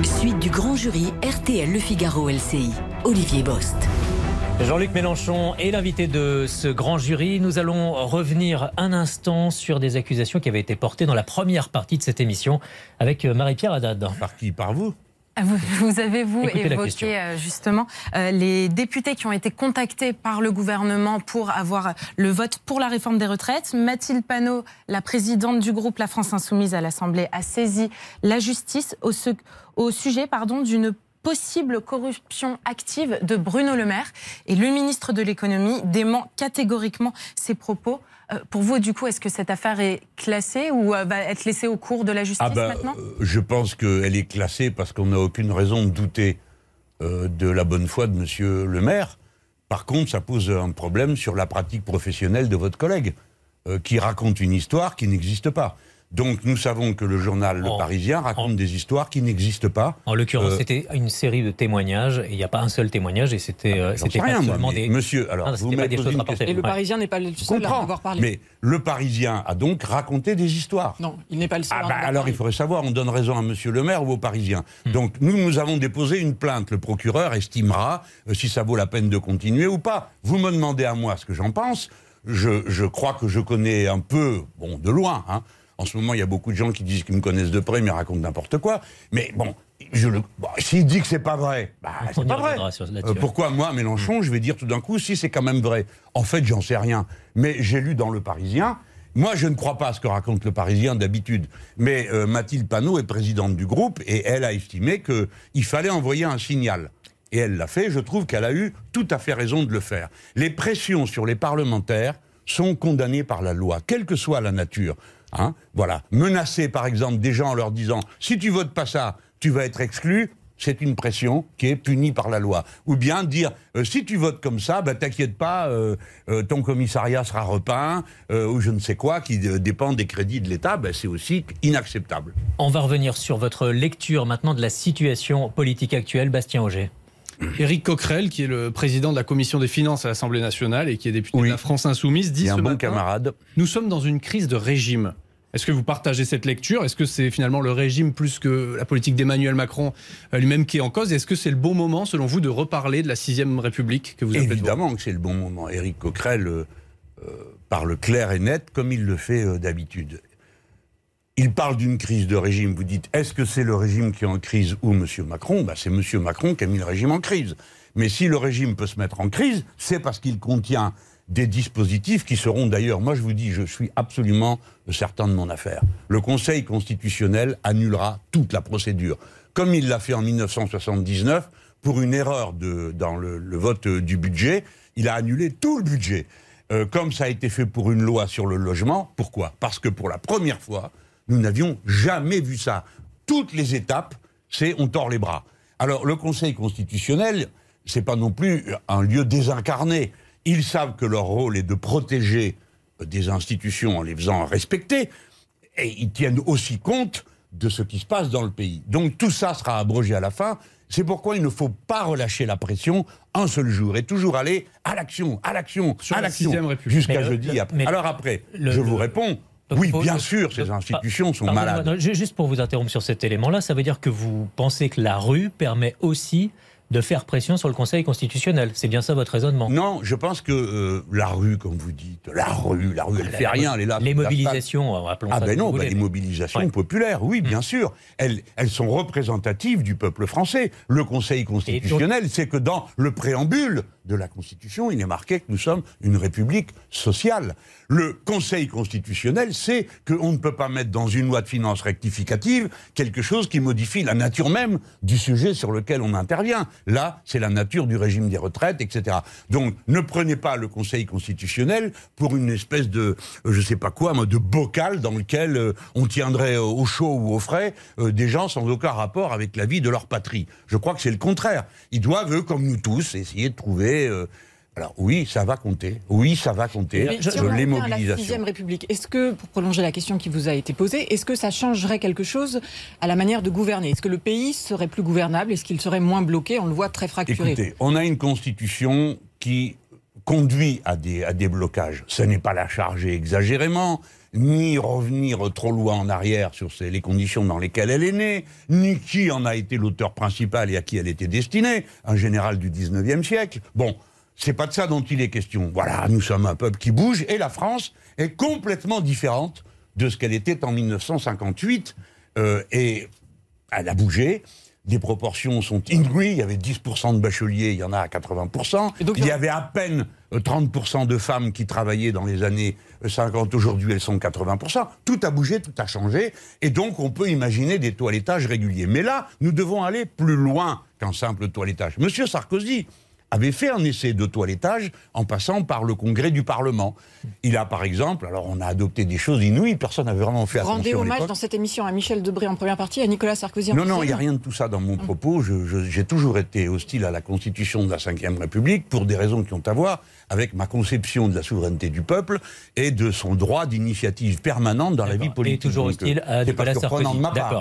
S1: Suite du grand jury RTL Le Figaro LCI. Olivier Bost.
S2: Jean-Luc Mélenchon est l'invité de ce grand jury. Nous allons revenir un instant sur des accusations qui avaient été portées dans la première partie de cette émission avec Marie-Pierre Haddad.
S3: Par qui? Par vous?
S5: Ah, vous, avez, vous, évoqué euh, justement euh, les députés qui ont été contactés par le gouvernement pour avoir le vote pour la réforme des retraites. Mathilde Panot, la présidente du groupe La France Insoumise à l'Assemblée, a saisi la justice au, au sujet d'une possible corruption active de Bruno Le Maire. Et le ministre de l'économie dément catégoriquement ces propos. Euh, pour vous, du coup, est-ce que cette affaire est classée ou euh, va être laissée au cours de la justice ah ben, maintenant euh,
S3: Je pense qu'elle est classée parce qu'on n'a aucune raison de douter de la bonne foi de Monsieur le maire. Par contre, ça pose un problème sur la pratique professionnelle de votre collègue, qui raconte une histoire qui n'existe pas. Donc nous savons que le journal Le Parisien raconte des histoires qui n'existent pas.
S2: En l'occurrence, euh, c'était une série de témoignages et il n'y a pas un seul témoignage et c'était euh,
S3: c'était pas seulement des monsieur alors
S4: vous pas des choses Et le Parisien n'est pas le seul à avoir parlé.
S3: Mais le Parisien a donc raconté des histoires.
S4: Non, il n'est pas le seul.
S3: Ah bah, alors il faudrait savoir, on donne raison à monsieur le maire ou au Parisien. Hmm. Donc nous nous avons déposé une plainte, le procureur estimera euh, si ça vaut la peine de continuer ou pas. Vous me demandez à moi ce que j'en pense. Je, je crois que je connais un peu, bon, de loin, hein, en ce moment, il y a beaucoup de gens qui disent qu'ils me connaissent de près, mais racontent n'importe quoi. Mais bon, je le... s'il dit que c'est pas vrai, bah, c'est pas vrai. Euh, pourquoi moi, Mélenchon, je vais dire tout d'un coup si c'est quand même vrai En fait, j'en sais rien. Mais j'ai lu dans Le Parisien. Moi, je ne crois pas à ce que raconte Le Parisien d'habitude. Mais euh, Mathilde Panot est présidente du groupe et elle a estimé qu'il fallait envoyer un signal. Et elle l'a fait. Je trouve qu'elle a eu tout à fait raison de le faire. Les pressions sur les parlementaires sont condamnées par la loi, quelle que soit la nature. Hein, voilà. Menacer, par exemple, des gens en leur disant si tu votes pas ça, tu vas être exclu. C'est une pression qui est punie par la loi. Ou bien dire euh, si tu votes comme ça, bah, t'inquiète pas, euh, euh, ton commissariat sera repeint ou je ne sais quoi qui dépend des crédits de l'État. Bah, c'est aussi inacceptable.
S2: On va revenir sur votre lecture maintenant de la situation politique actuelle, Bastien Auger.
S6: Éric Coquerel, qui est le président de la commission des finances à l'Assemblée nationale et qui est député de la France Insoumise, dit
S3: un
S6: ce
S3: bon
S6: matin,
S3: camarade.
S6: Nous sommes dans une crise de régime. Est-ce que vous partagez cette lecture? Est-ce que c'est finalement le régime plus que la politique d'Emmanuel Macron euh, lui-même qui est en cause? Est-ce que c'est le bon moment, selon vous, de reparler de la sixième République que vous
S3: avez Évidemment que c'est le bon moment. Éric Coquerel euh, euh, parle clair et net, comme il le fait d'habitude. Il parle d'une crise de régime. Vous dites, est-ce que c'est le régime qui est en crise ou M. Macron? Bah, C'est M. Macron qui a mis le régime en crise. Mais si le régime peut se mettre en crise, c'est parce qu'il contient des dispositifs qui seront d'ailleurs, moi je vous dis, je suis absolument certain de mon affaire. Le Conseil constitutionnel annulera toute la procédure, comme il l'a fait en 1979 pour une erreur dans le, vote du budget. Il a annulé tout le budget. Euh, comme ça a été fait pour une loi sur le logement. Pourquoi? Parce que pour la première fois, nous n'avions jamais vu ça. Toutes les étapes, c'est on tord les bras. Alors le Conseil constitutionnel, c'est pas non plus un lieu désincarné. Ils savent que leur rôle est de protéger des institutions en les faisant respecter, et ils tiennent aussi compte de ce qui se passe dans le pays. Donc tout ça sera abrogé à la fin. C'est pourquoi il ne faut pas relâcher la pression un seul jour et toujours aller à l'action, à l'action, à l'action, jusqu'à jeudi. après. Alors après, je vous réponds. oui, bien sûr, ces institutions sont malades.
S2: juste pour vous interrompre sur cet élément-là, ça veut dire que vous pensez que la rue permet aussi de faire pression sur le Conseil constitutionnel. C'est bien ça votre raisonnement
S3: Non, je pense que euh, la rue, comme vous dites, la rue, la rue, elle ne fait rien, elle est là.
S2: Les mobilisations, appelons
S3: ah
S2: ça.
S3: Ben non, ben les mobilisations populaires, oui, bien mm. sûr. Elles, elles sont représentatives du peuple français. Le Conseil constitutionnel, c'est que dans le préambule de la Constitution, il est marqué que nous sommes une république sociale. Le Conseil constitutionnel sait qu'on ne peut pas mettre dans une loi de finances rectificative quelque chose qui modifie la nature même du sujet sur lequel on intervient. Là, c'est la nature du régime des retraites, etc. Donc, ne prenez pas le Conseil constitutionnel pour une espèce de, je sais pas quoi, de bocal dans lequel euh, on tiendrait au chaud ou au frais euh, des gens sans aucun rapport avec la vie de leur patrie. Je crois que c'est le contraire. Ils doivent, eux, comme nous tous, essayer de trouver alors oui, ça va compter. Oui, ça va compter.
S4: Mais si on les la sixième République, est-ce que, pour prolonger la question qui vous a été posée, est-ce que ça changerait quelque chose à la manière de gouverner? Est-ce que le pays serait plus gouvernable? Est-ce qu'il serait moins bloqué? On le voit très fracturé.
S3: Écoutez, on a une constitution qui conduit à des, à des blocages. Ce n'est pas la charger exagérément, ni revenir trop loin en arrière sur les conditions dans lesquelles elle est née, ni qui en a été l'auteur principal et à qui elle était destinée, un général du 19e siècle. Bon, c'est pas de ça dont il est question. Voilà, nous sommes un peuple qui bouge et la France est complètement différente de ce qu'elle était en 1958 euh, et elle a bougé. Les proportions sont inouïes. Il y avait 10% de bacheliers, il y en a à 80%. il y avait à peine 30% euh, de femmes qui travaillaient dans les années 50. Aujourd'hui, elles sont 80%. Tout a bougé, tout a changé. Et donc, on peut imaginer des toilettages réguliers. Mais là, nous devons aller plus loin qu'un simple toilettage. Monsieur Sarkozy avait fait un essai de toilettage en passant par le congrès du Parlement. Il a, par exemple, alors on a adopté des choses inouïes, personne n'avait vraiment fait attention.
S4: Rendez hommage dans cette émission à Michel Debré en première partie, à Nicolas Sarkozy en
S3: Non, non, il n'y a rien de tout ça dans mon propos. J'ai toujours été hostile à la Constitution de la Ve République pour des raisons qui ont à voir avec ma conception de la souveraineté du peuple et de son droit d'initiative permanente dans la vie politique.
S2: Et toujours hostile à Nicolas Sarkozy.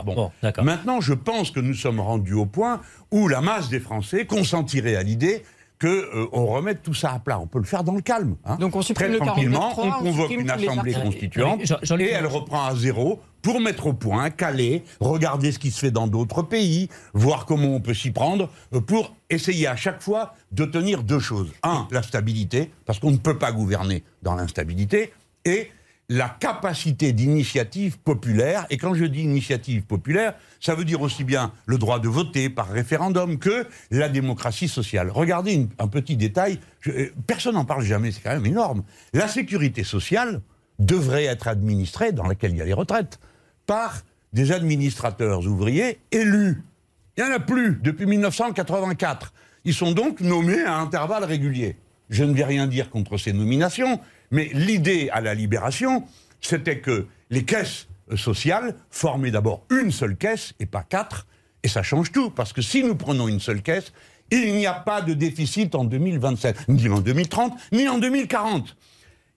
S3: Bon. Maintenant, je pense que nous sommes rendus au point où la masse des Français consentirait à l'idée qu'on euh, remette tout ça à plat. On peut le faire dans le calme.
S4: Hein. Donc on supprime
S3: Très tranquillement, on convoque une assemblée constituante et elle reprend à zéro pour mettre au point, caler, regarder ce qui se fait dans d'autres pays, voir comment on peut s'y prendre, euh, pour essayer à chaque fois de tenir deux choses. Un, la stabilité, parce qu'on ne peut pas gouverner dans l'instabilité, et la capacité d'initiative populaire. Et quand je dis initiative populaire, ça veut dire aussi bien le droit de voter par référendum que la démocratie sociale. Regardez un petit détail, euh, personne n'en parle jamais, c'est quand même énorme. La sécurité sociale devrait être administrée, dans laquelle il y a les retraites, par des administrateurs ouvriers élus. Il n'y en a plus depuis 1984. Ils sont donc nommés à intervalles réguliers. Je ne vais rien dire contre ces nominations, mais l'idée à la libération, c'était que les caisses sociales formaient d'abord une seule caisse et pas quatre, et ça change tout, parce que si nous prenons une seule caisse, il n'y a pas de déficit en 2027, ni en 2030, ni en 2040.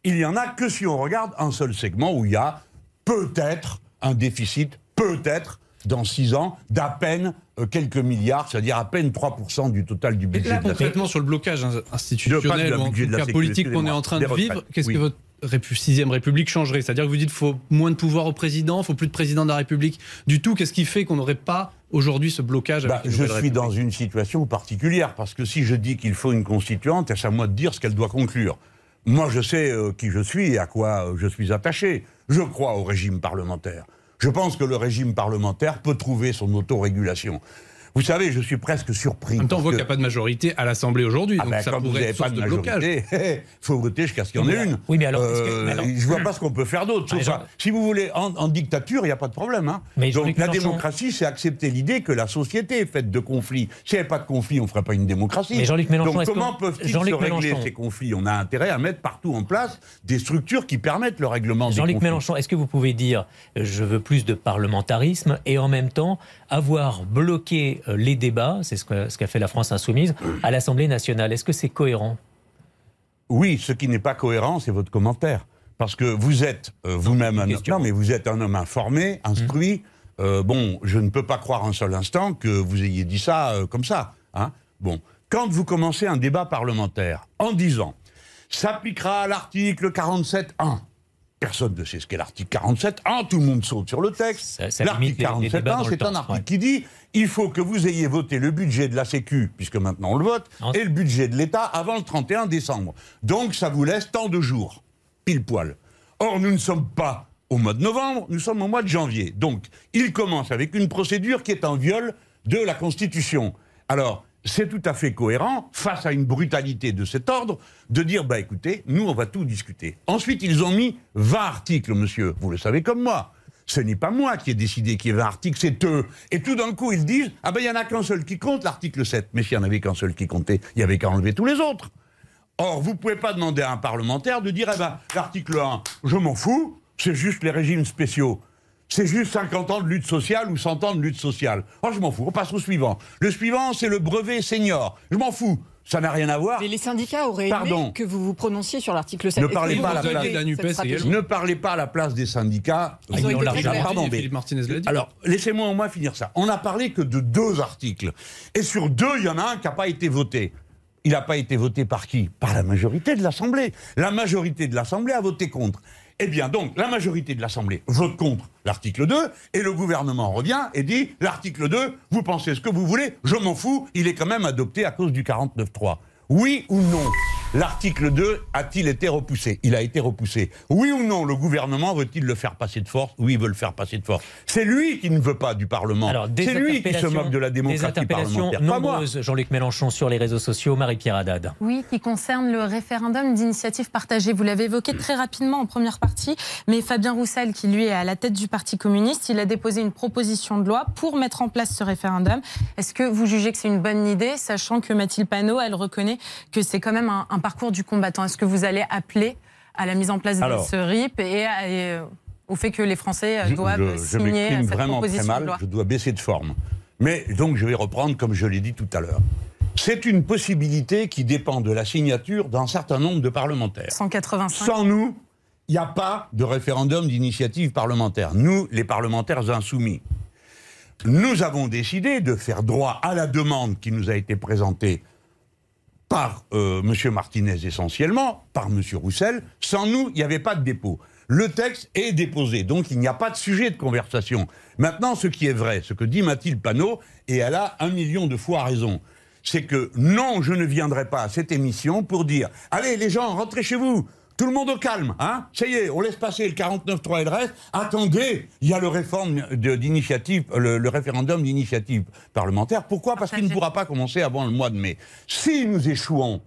S3: Il n'y en a que si on regarde un seul segment où il y a peut-être un déficit, peut-être dans six ans, d'à peine euh, quelques milliards, c'est-à-dire à peine 3% du total du budget.
S6: Là, concrètement, sur le blocage institutionnel ou en tout cas politique qu'on est en train de vivre, qu'est-ce que votre sixième République changerait? C'est-à-dire que vous dites qu'il faut moins de pouvoir au président, il faut plus de président de la République du tout. Qu'est-ce qui fait qu'on n'aurait pas aujourd'hui ce blocage
S3: bah, Je suis dans une situation particulière, parce que si je dis qu'il faut une constituante, c'est à moi de dire ce qu'elle doit conclure? Moi, je sais euh, qui je suis et à quoi euh, je suis attaché. Je crois au régime parlementaire. Je pense que le régime parlementaire peut trouver son autorégulation. Vous savez, je suis presque surpris.
S6: En même temps, on voit qu'il n'y a pas de majorité à l'Assemblée aujourd'hui.
S3: Ah donc ben, ça quand vous n'avez pas de, majorité, il faut voter jusqu'à ce qu'il y en ait une.
S2: Oui, mais alors, euh,
S3: je ne vois pas ce qu'on peut faire d'autre. Ah, si vous voulez, en, dictature, il n'y a pas de problème. Hein. Mais donc la démocratie, c'est accepter l'idée que la société est faite de conflits. S'il n'y avait pas de conflits, on ne ferait pas une démocratie.
S2: Mais Jean-Luc Mélenchon,
S3: donc comment peuvent-ils se régler ces conflits? On a intérêt à mettre partout en place des structures qui permettent le règlement des conflits.
S2: Jean-Luc Mélenchon, est-ce que vous pouvez dire je veux plus de parlementarisme et en même temps avoir bloqué euh, les débats c'est ce qu'a fait la France insoumise, à l'Assemblée nationale. Est-ce que c'est cohérent?
S3: Oui, ce qui n'est pas cohérent, c'est votre commentaire. Parce que vous êtes euh, vous-même un homme, mais vous êtes un homme informé, instruit. Mmh. Euh, bon, je ne peux pas croire un seul instant que vous ayez dit ça euh, comme ça. Hein bon, quand vous commencez un débat parlementaire en disant s'appliquera l'article 47.1, Personne ne sait ce qu'est l'article 47. Ah, tout le monde saute sur le texte. L'article 47, c'est un article qui dit il faut que vous ayez voté le budget de la Sécu, puisque maintenant on le vote, et le budget de l'État avant le 31 décembre. Donc ça vous laisse tant de jours, pile poil. Or, nous ne sommes pas au mois de novembre, nous sommes au mois de janvier. Donc, il commence avec une procédure qui est en viol de la Constitution. Alors, c'est tout à fait cohérent, face à une brutalité de cet ordre, de dire, bah écoutez, nous, on va tout discuter. Ensuite, ils ont mis 20 articles, monsieur, vous le savez comme moi. Ce n'est pas moi qui ai décidé qu'il y ait 20 articles, c'est eux. Et tout d'un coup, ils disent, ah ben il n'y en a qu'un seul qui compte, l'article 7. Mais s'il n'y en avait qu'un seul qui comptait, il n'y avait qu'à enlever tous les autres. Or, vous ne pouvez pas demander à un parlementaire de dire, eh ben, l'article 1, je m'en fous, c'est juste les régimes spéciaux. C'est juste 50 ans de lutte sociale ou 100 ans de lutte sociale. Oh, je m'en fous. On passe au suivant. Le suivant, c'est le brevet senior. Je m'en fous. Ça n'a rien à voir.
S4: Mais les syndicats auraient aimé que vous vous prononciez sur l'article 7.
S3: Ne parlez pas à la place Ne parlez pas à la place des syndicats.
S6: Ils ont Pardon, Philippe Martinez l'a dit.
S3: Alors, laissez-moi au moins finir ça. On n'a parlé que de deux articles. Et sur deux, il y en a un qui n'a pas été voté. Il n'a pas été voté par qui? Par la majorité de l'Assemblée. La majorité de l'Assemblée a voté contre. Eh bien, donc, la majorité de l'Assemblée vote contre l'article 2, et le gouvernement revient et dit l'article 2, vous pensez ce que vous voulez, je m'en fous, il est quand même adopté à cause du 49.3. Oui ou non? L'article 2 a-t-il été repoussé? Il a été repoussé. Oui ou non, le gouvernement veut-il le faire passer de force? Oui, il veut le faire passer de force. C'est lui qui ne veut pas du Parlement. C'est lui qui se moque de la démocratie parlementaire.
S2: nombreuses, Jean-Luc Mélenchon, sur les réseaux sociaux. Marie-Pierre Haddad.
S5: Oui, qui concerne le référendum d'initiative partagée. Vous l'avez évoqué très rapidement en première partie, mais Fabien Roussel, qui lui est à la tête du Parti communiste, il a déposé une proposition de loi pour mettre en place ce référendum. Est-ce que vous jugez que c'est une bonne idée, sachant que Mathilde Panot, elle reconnaît que c'est quand même un, parcours du combattant. Est-ce que vous allez appeler à la mise en place de ce RIP et, euh, au fait que les Français euh, doivent je, signer
S3: je cette vraiment très mal, Je dois baisser de forme. Mais donc je vais reprendre comme je l'ai dit tout à l'heure. C'est une possibilité qui dépend de la signature d'un certain nombre de parlementaires.
S5: 185.
S3: Sans nous, il n'y a pas de référendum d'initiative parlementaire. Nous, les parlementaires insoumis. Nous avons décidé de faire droit à la demande qui nous a été présentée par euh, M. Martinez essentiellement, par M. Roussel. Sans nous, il n'y avait pas de dépôt. Le texte est déposé, donc il n'y a pas de sujet de conversation. Maintenant, ce qui est vrai, ce que dit Mathilde Panot, et elle a un million de fois raison, c'est que non, je ne viendrai pas à cette émission pour dire Allez, les gens, rentrez chez vous, tout le monde au calme, hein Ça y est, on laisse passer le 49-3 et le reste. Attendez, il y a le réforme d'initiative, le, référendum d'initiative parlementaire. Pourquoi? Parce qu'il ne pourra pas commencer avant le mois de mai. Si nous échouons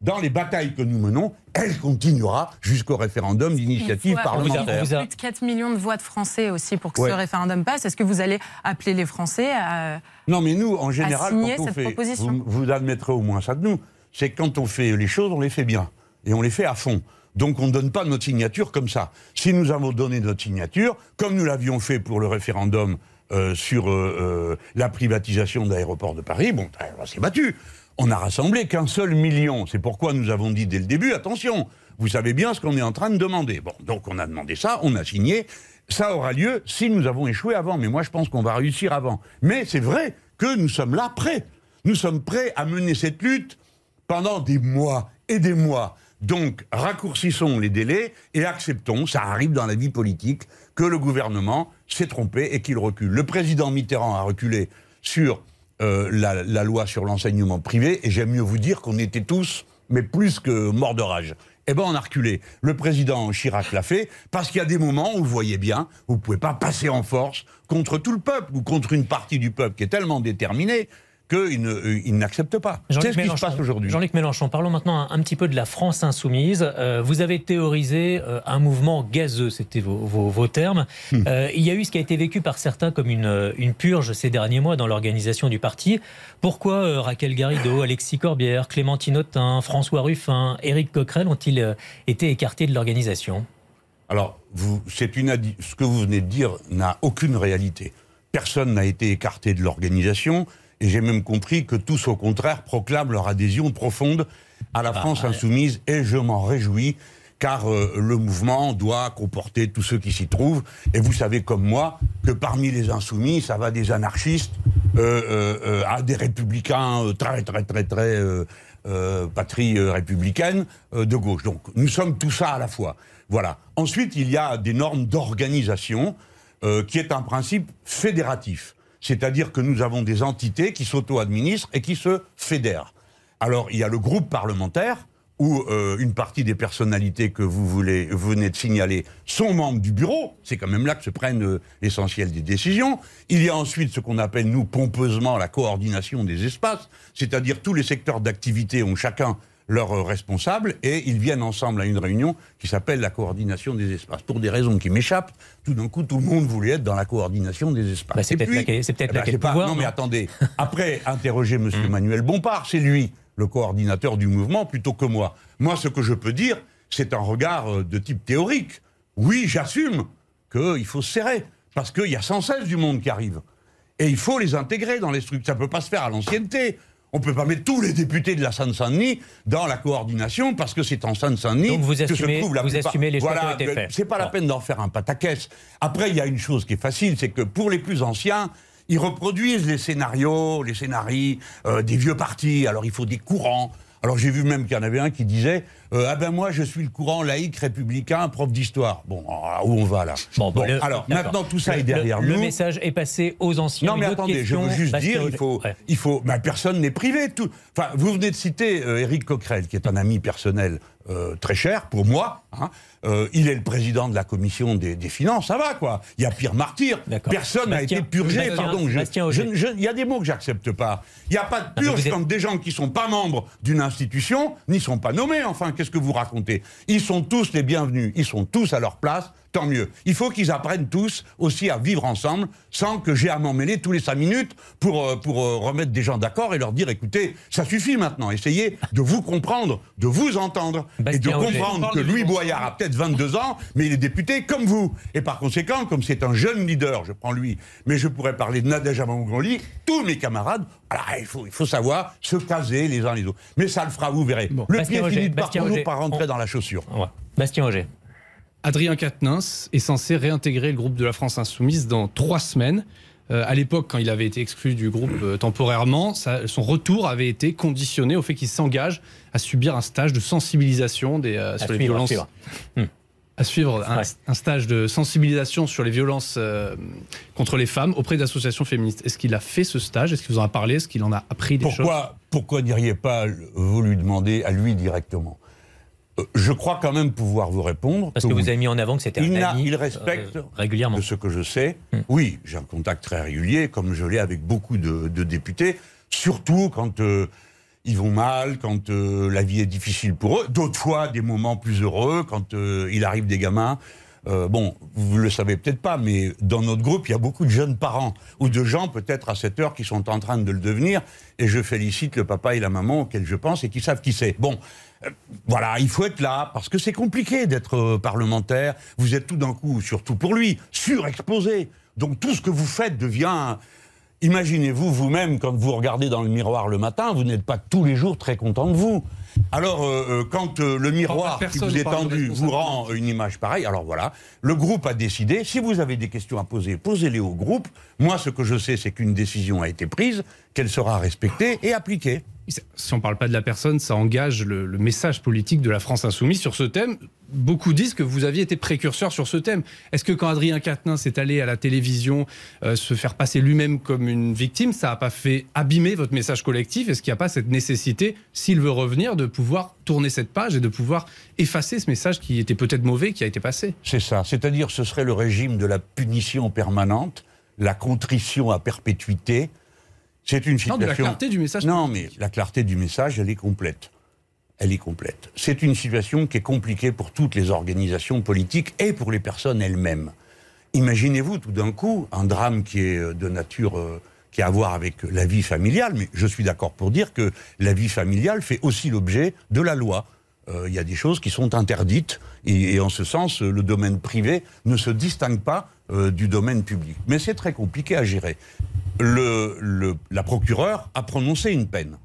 S3: dans les batailles que nous menons, elle continuera jusqu'au référendum d'initiative parlementaire.
S5: Vous avez plus de 4 millions de voix de Français aussi pour que ce référendum passe. Est-ce que vous allez appeler les Français à
S3: Non, mais nous, en général, quand on fait, vous, vous admettrez au moins ça de nous, c'est quand on fait les choses, on les fait bien et on les fait à fond. Donc on ne donne pas notre signature comme ça. Si nous avons donné notre signature, comme nous l'avions fait pour le référendum euh, sur euh, euh, la privatisation de l'aéroport de Paris, ben, on s'est battu. On a rassemblé qu'un seul million. C'est pourquoi nous avons dit dès le début, attention, vous savez bien ce qu'on est en train de demander. Bon, donc on a demandé ça, on a signé. Ça aura lieu si nous avons échoué avant. Mais moi, je pense qu'on va réussir avant. Mais c'est vrai que nous sommes là prêts. Nous sommes prêts à mener cette lutte pendant des mois et des mois. Donc, raccourcissons les délais et acceptons, ça arrive dans la vie politique, que le gouvernement s'est trompé et qu'il recule. Le président Mitterrand a reculé sur euh, la, loi sur l'enseignement privé, et j'aime mieux vous dire qu'on était tous, mais plus que morts de rage. Eh bien, on a reculé. Le président Chirac l'a fait, parce qu'il y a des moments où vous voyez bien, vous ne pouvez pas passer en force contre tout le peuple, ou contre une partie du peuple qui est tellement déterminée qu'il euh, n'accepte pas. C'est ce qui se passe aujourd'hui?
S2: Jean-Luc Mélenchon, parlons maintenant un, petit peu de la France insoumise. Euh, vous avez théorisé euh, un mouvement gazeux, c'était vos, termes. Hmm. il y a eu ce qui a été vécu par certains comme une, une purge ces derniers mois dans l'organisation du parti. Pourquoi Raquel Garrido, Alexis Corbière, Clémentine Autain, François Ruffin, Éric Coquerel ont-ils été écartés de l'organisation?
S3: Alors, vous, une, ce que vous venez de dire n'a aucune réalité. Personne n'a été écarté de l'organisation. Et j'ai même compris que tous, au contraire, proclament leur adhésion profonde à la ah, France insoumise, et je m'en réjouis, car euh, le mouvement doit comporter tous ceux qui s'y trouvent. Et vous savez comme moi que parmi les insoumis, ça va des anarchistes euh, euh, à des républicains très, très, très, très patrie républicaine de gauche. Donc nous sommes tout ça à la fois. Voilà. Ensuite, il y a des normes d'organisation qui est un principe fédératif. C'est-à-dire que nous avons des entités qui s'auto-administrent et qui se fédèrent. Alors, il y a le groupe parlementaire, où euh, une partie des personnalités que vous, venez de signaler sont membres du bureau. C'est quand même là que se prennent euh, l'essentiel des décisions. Il y a ensuite ce qu'on appelle, nous, pompeusement, la coordination des espaces, c'est-à-dire tous les secteurs d'activité ont chacun leur euh, responsable et ils viennent ensemble à une réunion qui s'appelle la coordination des espaces. Pour des raisons qui m'échappent, tout d'un coup, tout le monde voulait être dans la coordination des espaces.
S2: Bah, c'est peut-être la, peut eh ben,
S3: Non, mais attendez. Après, interroger M. Mmh. Manuel Bompard, c'est lui le coordinateur du mouvement plutôt que moi. Moi, ce que je peux dire, c'est un regard euh, de type théorique. Oui, j'assume qu'il faut se serrer, parce qu'il y a sans cesse du monde qui arrive. Et il faut les intégrer dans les structures. Ça ne peut pas se faire à l'ancienneté. On ne peut pas mettre tous les députés de la Seine-Saint-Denis dans la coordination parce que c'est en Seine-Saint-Denis
S2: que se trouve la vous assumez les voilà, qui ont été faits.
S3: C'est pas la peine d'en faire un pataquès. Après, il y a une chose qui est facile, c'est que pour les plus anciens, ils reproduisent les scénarios, les scénarii euh, des vieux partis. Alors il faut des courants. Alors j'ai vu même qu'il y en avait un qui disait euh, ah ben moi je suis le courant laïque républicain, prof d'histoire. Bon, où on va là?
S2: Bon,
S3: alors maintenant tout ça est derrière nous.
S2: Le message est passé aux anciens.
S3: Non mais attendez, je veux juste dire, il faut, il faut, ben, personne n'est privé. Tout, enfin, vous venez de citer euh, Éric Coquerel, qui est un ami personnel euh, très cher pour moi. Hein. Euh, il est le président de la commission des, finances, ça va quoi. Il y a pire martyr. Personne n'a été purgé. pardon, il y a des mots que j'accepte pas. Il n'y a pas de ah, purge quand des gens qui sont pas membres d'une institution n'y sont pas nommés. Enfin, qu'est-ce que vous racontez? Ils sont tous les bienvenus. Ils sont tous à leur place tant mieux. Il faut qu'ils apprennent tous aussi à vivre ensemble sans que j'ai à m'en mêler tous les cinq minutes pour, euh, pour euh, remettre des gens d'accord et leur dire écoutez, ça suffit maintenant, essayez de vous comprendre, de vous entendre et de comprendre que Louis Boyard a peut-être 22 ans, mais il est député comme vous. Et par conséquent, comme c'est un jeune leader, je prends lui, mais je pourrais parler de Nadège Amangoli, tous mes camarades, il, faut, il faut savoir se caser les uns les autres. Mais ça le fera, vous verrez. le pied finit par toujours par rentrer dans la chaussure.
S2: Bastien Auger.
S6: Adrien Quatennens est censé réintégrer le groupe de la France Insoumise dans trois semaines. Euh, à l'époque, quand il avait été exclu du groupe euh, temporairement, son retour avait été conditionné au fait qu'il s'engage à subir un stage de sensibilisation des, euh, sur les violences. À suivre, un, stage de sensibilisation sur les violences contre les femmes auprès d'associations féministes. Est-ce qu'il a fait ce stage? Est-ce qu'il vous en a parlé? Est-ce qu'il en a appris des
S3: choses? Pourquoi n'iriez pas vous lui demander à lui directement? Je crois quand même pouvoir vous répondre.
S2: Parce que, vous avez mis en avant que c'était un
S3: il
S2: ami
S3: Il respecte
S2: euh, régulièrement.
S3: De ce que je sais. Hmm. Oui, j'ai un contact très régulier, comme je l'ai avec beaucoup de, députés, surtout quand euh, ils vont mal, quand la vie est difficile pour eux. D'autres fois, des moments plus heureux, quand il arrive des gamins. bon, vous le savez peut-être pas, mais dans notre groupe, il y a beaucoup de jeunes parents ou de gens peut-être à cette heure qui sont en train de le devenir. Et je félicite le papa et la maman auxquels je pense et qui savent qui c'est. Bon, euh, voilà, il faut être là, parce que c'est compliqué d'être euh, parlementaire. Vous êtes tout d'un coup, surtout pour lui, surexposé. Donc tout ce que vous faites devient... Imaginez-vous vous-même, quand vous regardez dans le miroir le matin, vous n'êtes pas tous les jours très content de vous. Alors, euh, quand le miroir qui vous est tendu vous rend une image pareille, alors voilà, le groupe a décidé, si vous avez des questions à poser, posez-les au groupe. Moi, ce que je sais, c'est qu'une décision a été prise, qu'elle sera respectée et appliquée
S6: si on ne parle pas de la personne, ça engage le, message politique de la France insoumise sur ce thème. Beaucoup disent que vous aviez été précurseur sur ce thème. Est-ce que quand Adrien Quatennens s'est allé à la télévision euh, se faire passer lui-même comme une victime, ça n'a pas fait abîmer votre message collectif? Est-ce qu'il n'y a pas cette nécessité, s'il veut revenir, de pouvoir tourner cette page et de pouvoir effacer ce message qui était peut-être mauvais, qui a été passé?
S3: C'est ça. C'est-à-dire ce serait le régime de la punition permanente, la contrition à perpétuité, c'est une situation.
S6: Non, de la clarté du message.
S3: Non, mais la clarté du message, elle est complète. Elle est complète. C'est une situation qui est compliquée pour toutes les organisations politiques et pour les personnes elles-mêmes. Imaginez-vous tout d'un coup un drame qui est euh, de nature euh, qui a à voir avec la vie familiale, mais je suis d'accord pour dire que la vie familiale fait aussi l'objet de la loi. Euh, il y a des choses qui sont interdites et, en ce sens, le domaine privé ne se distingue pas du domaine public. Mais c'est très compliqué à gérer le, la procureure a prononcé une peine.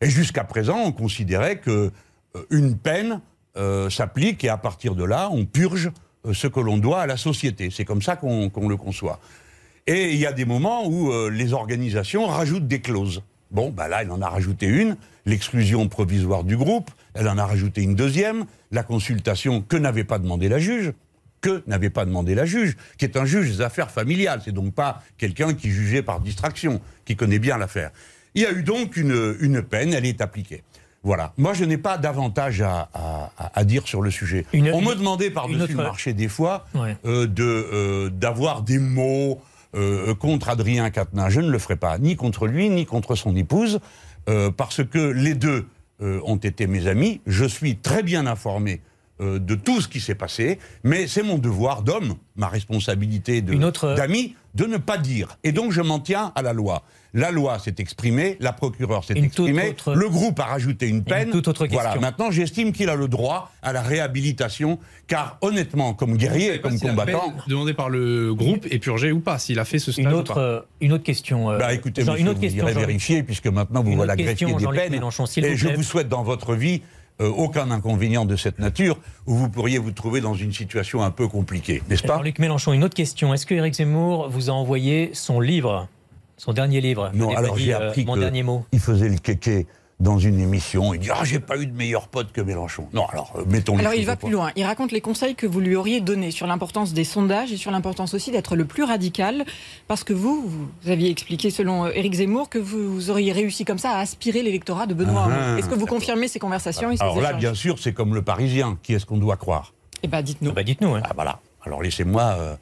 S3: Et jusqu'à présent, on considérait que euh, une peine euh, s'applique et à partir de là, on purge euh, ce que l'on doit à la société. C'est comme ça qu'on le conçoit. Et il y a des moments où les organisations rajoutent des clauses. Bon, bah là, elle en a rajouté une, l'exclusion provisoire du groupe. Elle en a rajouté une deuxième, la consultation que n'avait pas demandé la juge que n'avait pas demandé la juge, qui est un juge des affaires familiales. C'est donc pas quelqu'un qui jugeait par distraction, qui connaît bien l'affaire. Il y a eu donc une, une peine, elle est appliquée. Voilà. Moi, je n'ai pas davantage à, à, dire sur le sujet. On me demandait par-dessus le marché des fois euh, de euh, d'avoir des mots euh, contre Adrien Quatennens. Je ne le ferai pas, ni contre lui, ni contre son épouse, parce que les deux ont été mes amis. Je suis très bien informé de tout ce qui s'est passé, mais c'est mon devoir d'homme, ma responsabilité d'ami, de ne pas dire. Et donc je m'en tiens à la loi. La loi s'est exprimée, la procureure s'est exprimée, le groupe a rajouté une peine.
S2: Une autre
S3: voilà, maintenant j'estime qu'il a le droit à la réhabilitation, car honnêtement, comme guerrier, comme combattant.
S6: demandé par le groupe est purgé ou pas, s'il a fait ce stage.
S2: Une autre, euh, une autre question.
S3: Euh, bah, écoutez, une autre question, vérifier, puisque maintenant vous voilà greffier des peines. et je vous souhaite dans votre vie euh, aucun inconvénient de cette nature où vous pourriez vous trouver dans une situation un peu compliquée, n'est-ce pas?
S2: Luc Mélenchon, une autre question. Est-ce que Éric Zemmour vous a envoyé son livre, son dernier livre?
S3: Non, alors j'ai appris
S2: mon dernier mot.
S3: Il faisait le kéké dans une émission, il dit Ah, j'ai pas eu de meilleur pote que Mélenchon. Non, alors euh, mettons
S4: Alors il va plus loin. Il raconte les conseils que vous lui auriez donnés sur l'importance des sondages et sur l'importance aussi d'être le plus radical. Parce que vous, vous aviez expliqué, selon euh, Éric Zemmour, que vous auriez réussi comme ça à aspirer l'électorat de Benoît ah. Est-ce que vous confirmez ces conversations
S3: Alors là, bien sûr, c'est comme le Parisien. Qui est-ce qu'on doit croire?
S4: Eh bien, dites-nous.
S2: Ah bah, dites-nous.
S3: Ah, voilà. Alors laissez-moi. Euh,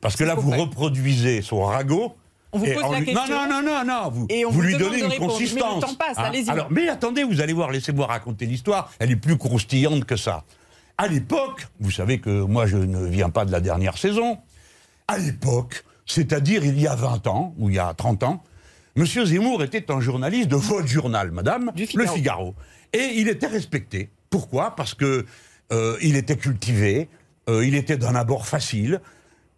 S3: parce que là, vous reproduisez son ragot
S4: on vous pose la question.
S3: Non, non, non, non, Vous, vous, lui donnez une consistance.
S4: Mais le temps passe, hein allez-y.
S3: Alors, mais attendez, vous allez voir, laissez-moi raconter l'histoire. Elle est plus croustillante que ça. À l'époque, vous savez que moi, je ne viens pas de la dernière saison. À l'époque, c'est-à-dire il y a 20 ans, ou il y a 30 ans, M. Zemmour était un journaliste de votre journal, madame, Le Figaro. Et il était respecté. Pourquoi? Parce que euh, il était cultivé, euh, il était d'un abord facile,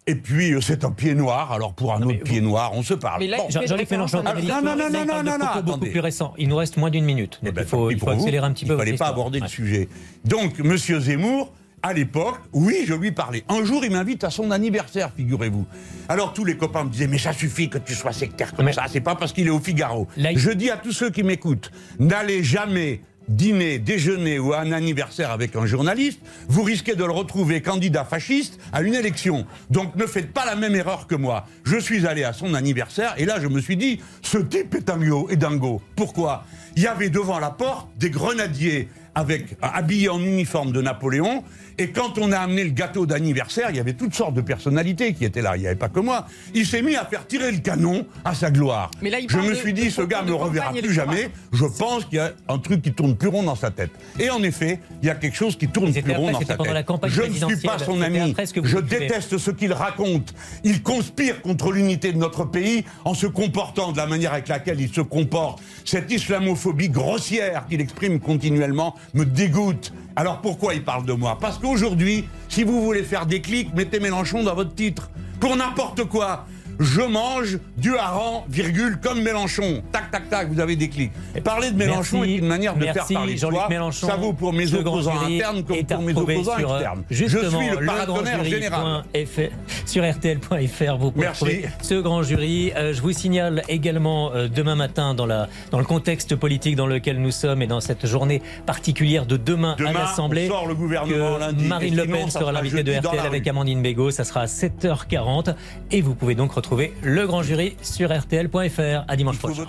S3: et puis, euh, c'est un pied noir. Alors, pour un autre pied noir, on se parle.
S2: Mais là, Jean-Luc Mélenchon,
S3: non, non, non, non, non, non, non,
S2: beaucoup plus récent. Il nous reste moins d'une minute. Donc, eh ben, il faut, il faut accélérer un petit peu.
S3: Il ne fallait pas aborder le sujet. Donc, Monsieur Zemmour, à l'époque, oui, je lui parlais. Un jour, il m'invite à son anniversaire, figurez-vous. Alors tous les copains me disaient, mais ça suffit que tu sois sectaire comme ça, c'est pas parce qu'il est au Figaro. Je dis à tous ceux qui m'écoutent, n'allez jamais dîner, déjeuner ou un anniversaire avec un journaliste, vous risquez de le retrouver candidat fasciste à une élection. Donc ne faites pas la même erreur que moi. Je suis allé à son anniversaire et là je me suis dit, ce type est dingo. Et dingo. Pourquoi? Il y avait devant la porte des grenadiers avec, habillés en uniforme de Napoléon et quand on a amené le gâteau d'anniversaire, il y avait toutes sortes de personnalités qui étaient là. Il n'y avait pas que moi. Il s'est mis à faire tirer le canon à sa gloire. Mais là, je me suis dit, ce gars ne me reverra plus jamais. Je pense qu'il y a un truc qui tourne plus rond dans sa tête. Et en effet, il y a quelque chose qui tourne plus rond dans sa tête. je ne suis pas son ami. Je déteste ce qu'il raconte. Il conspire contre l'unité de notre pays en se comportant de la manière avec laquelle il se comporte. Cette islamophobie grossière qu'il exprime continuellement me dégoûte. Alors pourquoi il parle de moi? Parce qu'aujourd'hui, si vous voulez faire des clics, mettez Mélenchon dans votre titre. Pour n'importe quoi je mange du hareng, virgule, comme Mélenchon. Tac, tac, tac, vous avez des clics. Parler de Mélenchon est une manière de faire parler Jean-Luc Mélenchon. Ça vaut pour mes opposants internes comme pour mes opposants externes. Je suis le paratonnerre général.
S2: Sur RTL.fr, vous pouvez trouver ce grand jury. Euh, je vous signale également euh, demain matin, dans, la, dans le contexte politique dans lequel nous sommes et dans cette journée particulière de demain, à l'Assemblée, Marine Le Pen sera l'invitée de RTL avec Amandine Bégaud. Ça sera à 7h40. Et vous pouvez donc retrouver le grand jury sur RTL.fr. À dimanche prochain.